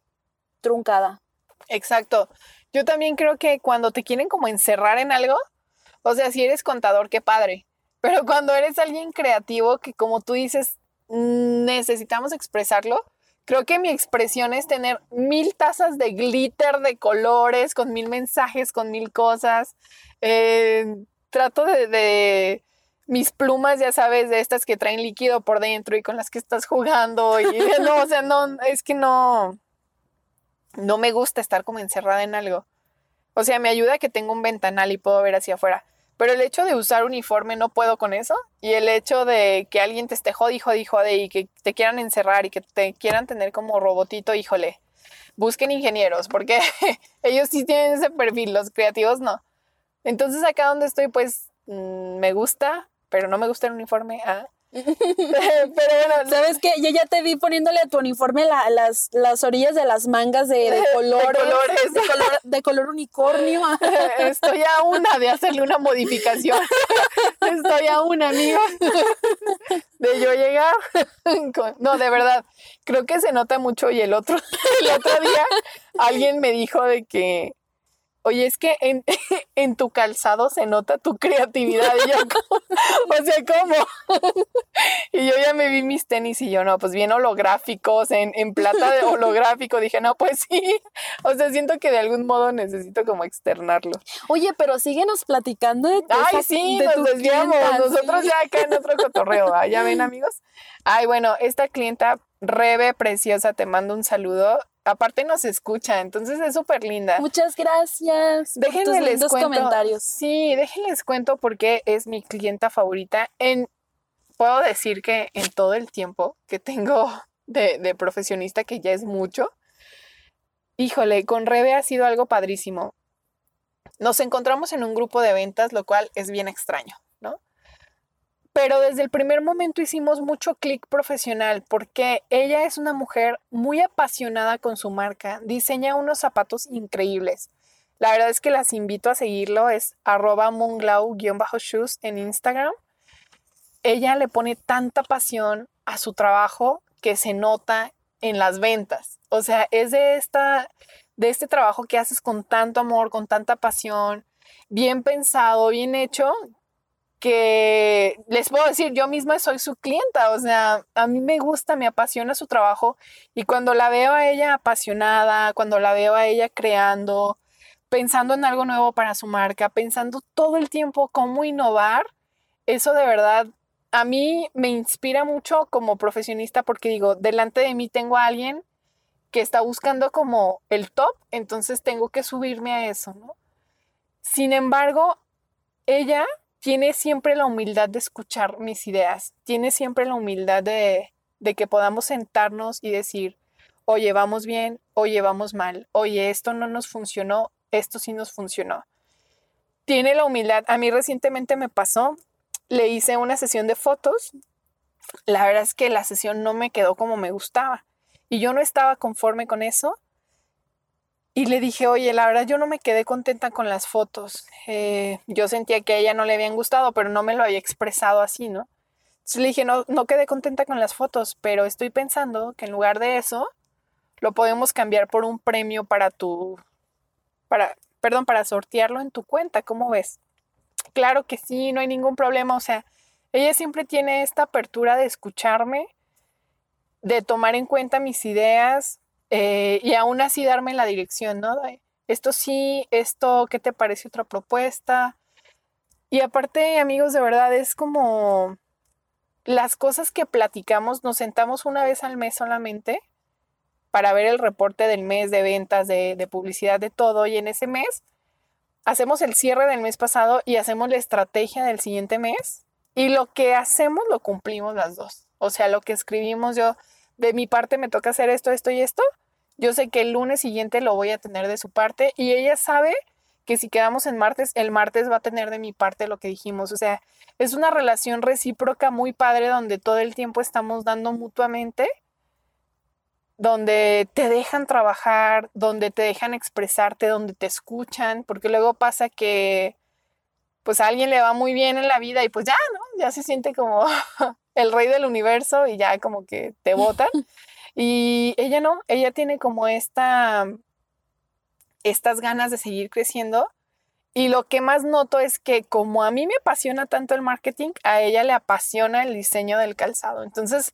truncada. Exacto. Yo también creo que cuando te quieren como encerrar en algo, o sea, si eres contador, qué padre. Pero cuando eres alguien creativo que como tú dices, mm, necesitamos expresarlo, creo que mi expresión es tener mil tazas de glitter de colores, con mil mensajes, con mil cosas. Eh, trato de, mis plumas, ya sabes, de estas que traen líquido por dentro y con las que estás jugando. Y no, o sea, no, es que no no me gusta estar como encerrada en algo. O sea, me ayuda que tengo un ventanal y puedo ver hacia afuera. Pero el hecho de usar uniforme no puedo con eso. Y el hecho de que alguien te esté jodi, jodi, jode y que te quieran encerrar y que te quieran tener como robotito, híjole. Busquen ingenieros porque ellos sí tienen ese perfil, los creativos no. Entonces acá donde estoy, pues mm, me gusta, pero no me gusta el uniforme. ah. pero bueno, ¿Sabes qué? Yo ya te vi poniéndole a tu uniforme la- las, las orillas de las mangas de, de colores, colores. de color, de color unicornio. Estoy a una de hacerle una modificación. Estoy a una, amigo, de yo llegar. con- No, de verdad, creo que se nota mucho. Y el otro, el otro día alguien me dijo de que, oye, es que en, en tu calzado se nota tu creatividad. Y yo, ¿cómo? o sea, ¿cómo? Y yo ya me vi mis tenis y yo, no, pues bien holográficos, en, en plata de holográfico. Dije, no, pues sí. O sea, siento que de algún modo necesito como externarlo. Oye, pero síguenos platicando de, de Ay, esa- sí, de nos tu desviamos. clienta, Nosotros sí. ya acá en otro cotorreo. ¿ah? ¿Ya ven, amigos? Ay, bueno, esta clienta, Rebe, preciosa, te mando un saludo. Aparte nos escucha, entonces es súper linda. Muchas gracias. por Déjenme tus les lindos cuento. comentarios. Sí, déjenles cuento por qué es mi clienta favorita. En, puedo decir que en todo el tiempo que tengo de, de profesionista, que ya es mucho, híjole, con Rebe ha sido algo padrísimo. Nos encontramos en un grupo de ventas, lo cual es bien extraño. Pero desde el primer momento hicimos mucho clic profesional porque ella es una mujer muy apasionada con su marca, diseña unos zapatos increíbles. La verdad es que las invito a seguirlo, es arroba munglau-shoes en Instagram. Ella le pone tanta pasión a su trabajo que se nota en las ventas. O sea, es de, esta, de este trabajo que haces con tanto amor, con tanta pasión, bien pensado, bien hecho, que les puedo decir, yo misma soy su clienta, o sea, a mí me gusta, me apasiona su trabajo y cuando la veo a ella apasionada, cuando la veo a ella creando, pensando en algo nuevo para su marca, pensando todo el tiempo cómo innovar, eso de verdad a mí me inspira mucho como profesionista porque digo, delante de mí tengo a alguien que está buscando como el top, entonces tengo que subirme a eso, ¿no? Sin embargo, ella tiene siempre la humildad de escuchar mis ideas, tiene siempre la humildad de, de que podamos sentarnos y decir, oye, vamos bien, oye, vamos mal, oye, esto no nos funcionó, esto sí nos funcionó. Tiene la humildad. A mí recientemente me pasó, le hice una sesión de fotos. La verdad es que la sesión no me quedó como me gustaba y yo no estaba conforme con eso. Y le dije, oye, la verdad yo no me quedé contenta con las fotos. Eh, yo sentía que a ella no le habían gustado, pero no me lo había expresado así, ¿no? Entonces le dije, no, no quedé contenta con las fotos, pero estoy pensando que en lugar de eso, lo podemos cambiar por un premio para tu, para, perdón, para sortearlo en tu cuenta, ¿cómo ves? Claro que sí, no hay ningún problema, o sea, ella siempre tiene esta apertura de escucharme, de tomar en cuenta mis ideas eh, y aún así darme la dirección, ¿no? Esto sí, esto, ¿qué te parece otra propuesta? Y aparte, amigos, de verdad es como las cosas que platicamos, nos sentamos una vez al mes solamente para ver el reporte del mes de ventas, de, de publicidad, de todo, y en ese mes hacemos el cierre del mes pasado y hacemos la estrategia del siguiente mes y lo que hacemos lo cumplimos las dos. O sea, lo que escribimos yo, de mi parte me toca hacer esto, esto y esto. Yo sé que el lunes siguiente lo voy a tener de su parte y ella sabe que si quedamos en martes, el martes va a tener de mi parte lo que dijimos. O sea, es una relación recíproca muy padre donde todo el tiempo estamos dando mutuamente, donde te dejan trabajar, donde te dejan expresarte, donde te escuchan, porque luego pasa que pues a alguien le va muy bien en la vida y pues ya, ¿no? Ya se siente como el rey del universo y ya como que te votan. Y ella no, ella tiene como esta, estas ganas de seguir creciendo. Y lo que más noto es que como a mí me apasiona tanto el marketing, a ella le apasiona el diseño del calzado. Entonces,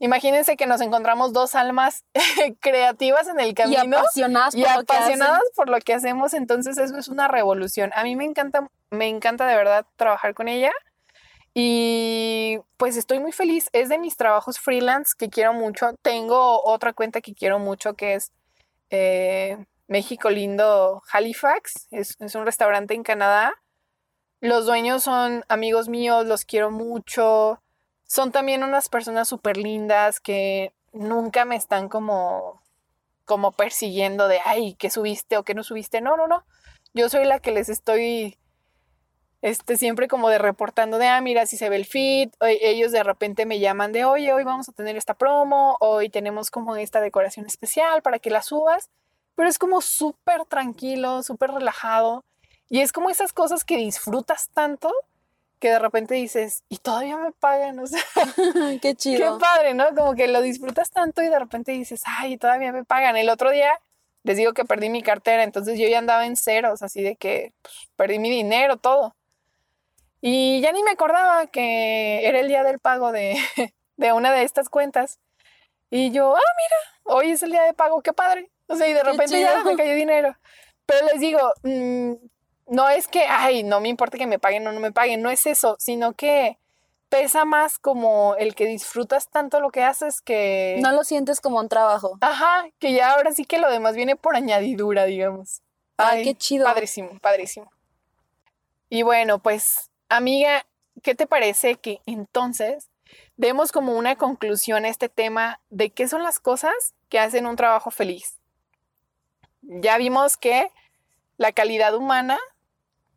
imagínense que nos encontramos dos almas creativas en el camino. Y apasionadas, y apasionadas por lo que hacemos. Entonces, eso es una revolución. A mí me encanta me encanta de verdad trabajar con ella. Y pues estoy muy feliz. Es de mis trabajos freelance que quiero mucho. Tengo otra cuenta que quiero mucho que es eh, México Lindo Halifax. Es, es, un restaurante en Canadá. Los dueños son amigos míos, los quiero mucho. Son también unas personas súper lindas que nunca me están como, como persiguiendo de, ay, ¿qué subiste o qué no subiste? No, no, no. Yo soy la que les estoy este, siempre como de reportando de, ah, mira, si se ve el fit, ellos de repente me llaman de, oye, hoy vamos a tener esta promo, hoy tenemos como esta decoración especial para que la subas, pero es como súper tranquilo, súper relajado, y es como esas cosas que disfrutas tanto que de repente dices, y todavía me pagan, o sea, qué chido. Qué padre, ¿no? Como que lo disfrutas tanto y de repente dices, ay, todavía me pagan. El otro día les digo que perdí mi cartera, entonces yo ya andaba en ceros, así de que pues, perdí mi dinero, todo. Y ya ni me acordaba que era el día del pago de, de una de estas cuentas. Y yo, ah, mira, hoy es el día de pago, qué padre. O sea, y de repente ya me cayó dinero. Pero les digo, mmm, no es que, ay, no me importa que me paguen o no me paguen, no es eso, sino que pesa más como el que disfrutas tanto lo que haces que... No lo sientes como un trabajo. Ajá, que ya ahora sí que lo demás viene por añadidura, digamos. Ay, ay qué chido. Padrísimo, padrísimo. Y bueno, pues Amiga, ¿qué te parece que entonces demos como una conclusión a este tema de qué son las cosas que hacen un trabajo feliz? Ya vimos que la calidad humana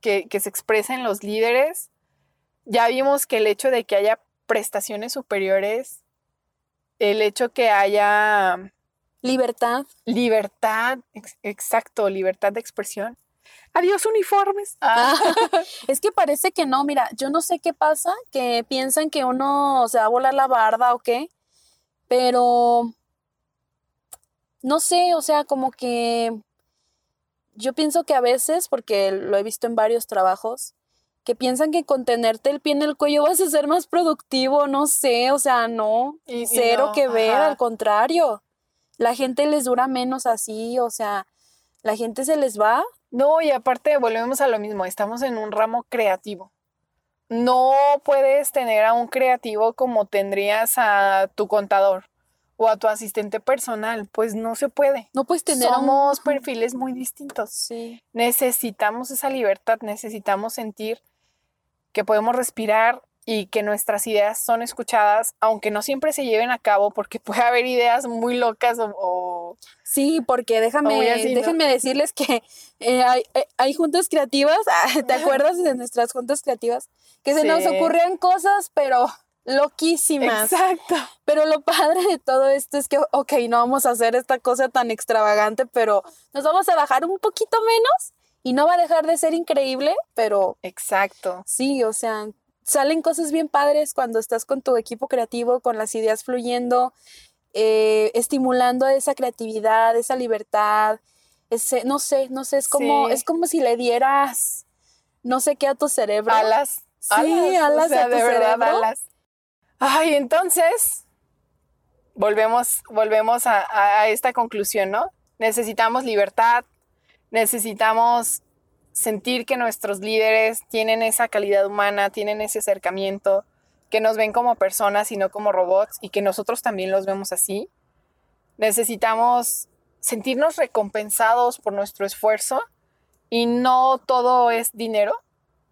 que, se expresa en los líderes, ya vimos que el hecho de que haya prestaciones superiores, el hecho que haya... Libertad. Libertad, exacto, libertad de expresión adiós uniformes. Ah. es que parece que no, mira, yo no sé qué pasa, que piensan que uno se va a volar la barda o qué, pero no sé, o sea, como que yo pienso que a veces, porque lo he visto en varios trabajos, que piensan que con tenerte el pie en el cuello vas a ser más productivo, no sé, o sea, no, cero que ver, al contrario, la gente les dura menos así, o sea, la gente se les va no, y aparte volvemos a lo mismo, estamos en un ramo creativo. No puedes tener a un creativo como tendrías a tu contador o a tu asistente personal, pues no se puede. No puedes tener Somos perfiles muy distintos. Sí. Necesitamos esa libertad, necesitamos sentir que podemos respirar y que nuestras ideas son escuchadas, aunque no siempre se lleven a cabo, porque puede haber ideas muy locas o... sí, porque déjame, déjenme decirles que eh, hay, eh, hay, juntas creativas, ¿te acuerdas de nuestras juntas creativas? Que se nos ocurrían cosas, pero loquísimas. Exacto. Pero lo padre de todo esto es que, ok, no vamos a hacer esta cosa tan extravagante, pero nos vamos a bajar un poquito menos y no va a dejar de ser increíble, pero Exacto. sí, o sea, salen cosas bien padres cuando estás con tu equipo creativo, con las ideas fluyendo, eh, estimulando esa creatividad, esa libertad, ese, no sé, no sé, es como, Sí. es como si le dieras, no sé qué a tu cerebro. Alas. Sí, alas o sea, a tu de verdad, cerebro. alas. Ay, entonces, volvemos, volvemos a, a- a esta conclusión, ¿no? Necesitamos libertad, necesitamos sentir que nuestros líderes tienen esa calidad humana, tienen ese acercamiento, que nos ven como personas y no como robots y que nosotros también los vemos así. Necesitamos sentirnos recompensados por nuestro esfuerzo y no todo es dinero.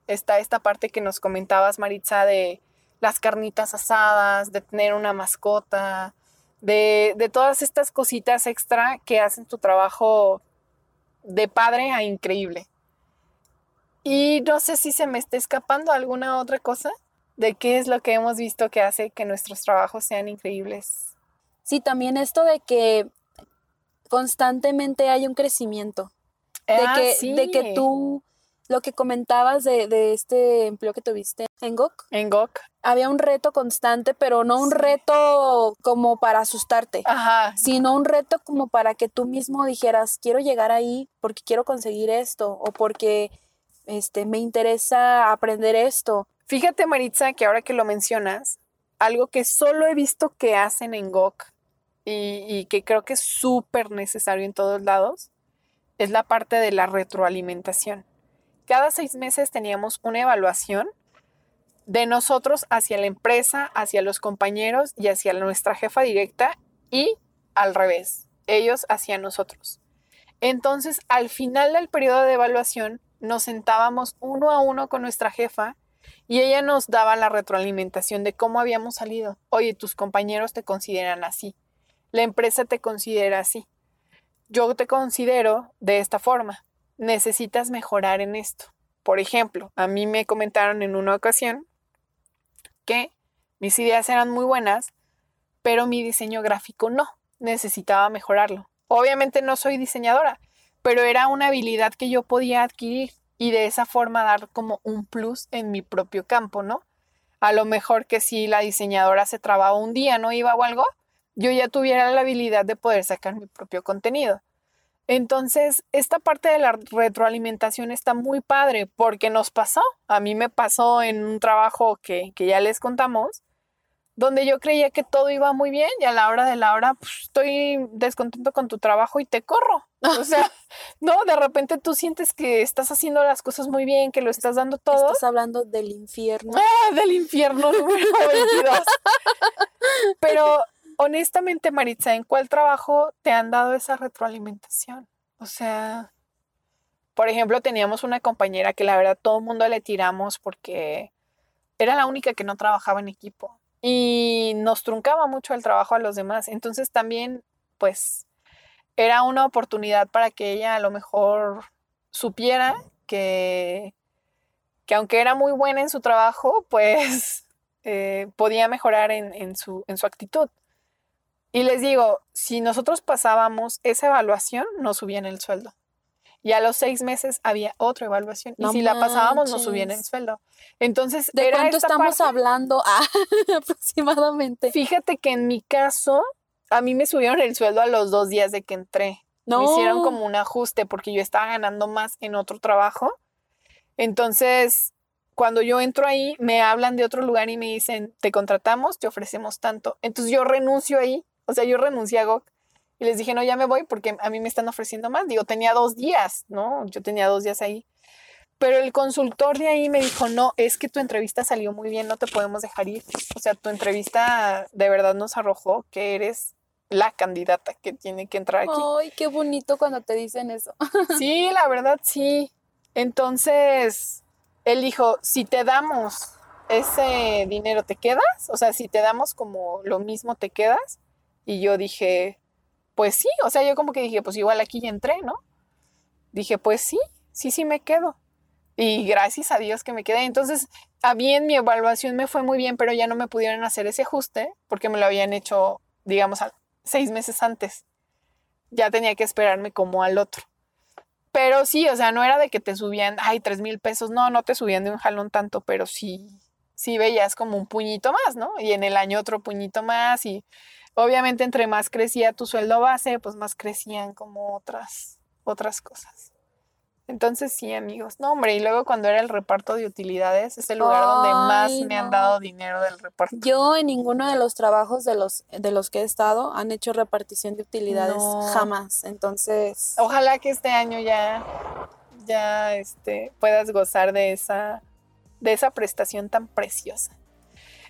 Está esta parte que nos comentabas, Maritza, de las carnitas asadas, de tener una mascota, de, todas estas cositas extra que hacen tu trabajo de padre a increíble. Y no sé si se me está escapando alguna otra cosa de qué es lo que hemos visto que hace que nuestros trabajos sean increíbles. Sí, también esto de que constantemente hay un crecimiento. De, Ah, que, sí. de que tú, lo que comentabas de, de este empleo que tuviste en GOC, En GOC. había un reto constante, pero no un Sí. reto como para asustarte, Ajá. sino un reto como para que tú mismo dijeras, quiero llegar ahí porque quiero conseguir esto o porque este, me interesa aprender esto. Fíjate, Maritza, que ahora que lo mencionas, algo que solo he visto que hacen en GOC y, y que creo que es súper necesario en todos lados, es la parte de la retroalimentación. Cada seis meses teníamos una evaluación de nosotros hacia la empresa, hacia los compañeros y hacia nuestra jefa directa y al revés, ellos hacia nosotros. Entonces, al final del periodo de evaluación, nos sentábamos uno a uno con nuestra jefa y ella nos daba la retroalimentación de cómo habíamos salido. Oye, tus compañeros te consideran así. La empresa te considera así. Yo te considero de esta forma. Necesitas mejorar en esto. Por ejemplo, a mí me comentaron en una ocasión que mis ideas eran muy buenas, pero mi diseño gráfico no. Necesitaba mejorarlo. Obviamente no soy diseñadora, pero era una habilidad que yo podía adquirir y de esa forma dar como un plus en mi propio campo, ¿no? A lo mejor que si la diseñadora se trababa un día, no iba o algo, yo ya tuviera la habilidad de poder sacar mi propio contenido. Entonces, esta parte de la retroalimentación está muy padre porque nos pasó. A mí me pasó en un trabajo que, que ya les contamos, donde yo creía que todo iba muy bien y a la hora de la hora pues, estoy descontento con tu trabajo y te corro. O sea, no, de repente tú sientes que estás haciendo las cosas muy bien, que lo estás dando todo. Estás hablando del infierno. ¡Ah, del infierno número 22. Pero honestamente, Maritza, ¿en cuál trabajo te han dado esa retroalimentación? O sea, por ejemplo, teníamos una compañera que la verdad todo el mundo le tiramos porque era la única que no trabajaba en equipo y nos truncaba mucho el trabajo a los demás. Entonces también, pues, era una oportunidad para que ella a lo mejor supiera que, que aunque era muy buena en su trabajo, pues eh, podía mejorar en, en su, en su actitud. Y les digo, si nosotros pasábamos esa evaluación, nos subían el sueldo. Y a los seis meses había otra evaluación. No y si la pasábamos, nos subían el sueldo. Entonces, ¿De era cuánto esta estamos parte- hablando? Ah, aproximadamente. Fíjate que en mi caso, a mí me subieron el sueldo a los dos días de que entré. No. Me hicieron como un ajuste porque yo estaba ganando más en otro trabajo. Entonces, cuando yo entro ahí, me hablan de otro lugar y me dicen, te contratamos, te ofrecemos tanto. Entonces yo renuncio ahí, o sea, yo renuncié a GOC y les dije, no, ya me voy porque a mí me están ofreciendo más. Digo, tenía dos días, ¿no? Yo tenía dos días ahí. Pero el consultor de ahí me dijo, no, es que tu entrevista salió muy bien, no te podemos dejar ir. O sea, tu entrevista de verdad nos arrojó que eres la candidata que tiene que entrar aquí. Ay, qué bonito cuando te dicen eso. Sí, la verdad sí. Entonces, él dijo, si te damos ese dinero, ¿te quedas? O sea, si te damos como lo mismo, ¿te quedas? Y yo dije, pues sí, o sea, yo como que dije, pues igual aquí ya entré, ¿no? Dije, pues sí, sí, sí me quedo. Y gracias a Dios que me quedé. Entonces, a bien, mi evaluación me fue muy bien, pero ya no me pudieron hacer ese ajuste porque me lo habían hecho, digamos, seis meses antes. Ya tenía que esperarme como al otro. Pero sí, o sea, no era de que te subían, ay, tres mil pesos. No, no te subían de un jalón tanto, pero sí, sí veías como un puñito más, ¿no? Y en el año otro puñito más. Y obviamente entre más crecía tu sueldo base, pues más crecían como otras, otras cosas. Entonces sí, amigos. No, hombre, y luego cuando era el reparto de utilidades, es el lugar donde más me han dado dinero del reparto. Yo en ninguno de los trabajos de los de los que he estado han hecho repartición de utilidades jamás. Entonces, ojalá que este año ya ya este puedas gozar de esa de esa prestación tan preciosa.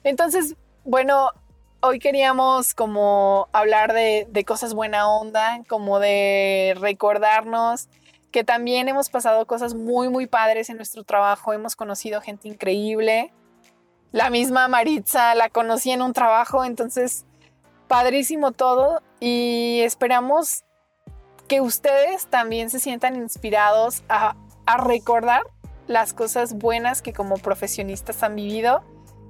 Entonces, bueno, hoy queríamos como hablar de, de cosas buena onda, como de recordarnos que también hemos pasado cosas muy, muy padres en nuestro trabajo, hemos conocido gente increíble. La misma Maritza la conocí en un trabajo, entonces padrísimo todo y esperamos que ustedes también se sientan inspirados a, a recordar las cosas buenas que como profesionistas han vivido,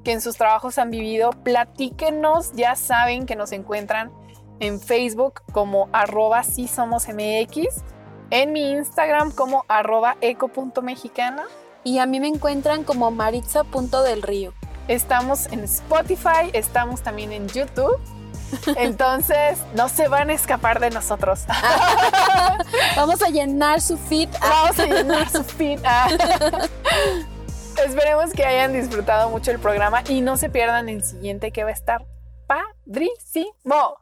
que en sus trabajos han vivido. Platíquenos, ya saben que nos encuentran en Facebook como arroba si somos MX en mi Instagram como arroba eco.mexicana. Y a mí me encuentran como maritza.delrío. Estamos en Spotify, estamos también en YouTube. Entonces, no se van a escapar de nosotros. Vamos a llenar su feed. Vamos a llenar su feed. Esperemos que hayan disfrutado mucho el programa y no se pierdan el siguiente que va a estar padrísimo.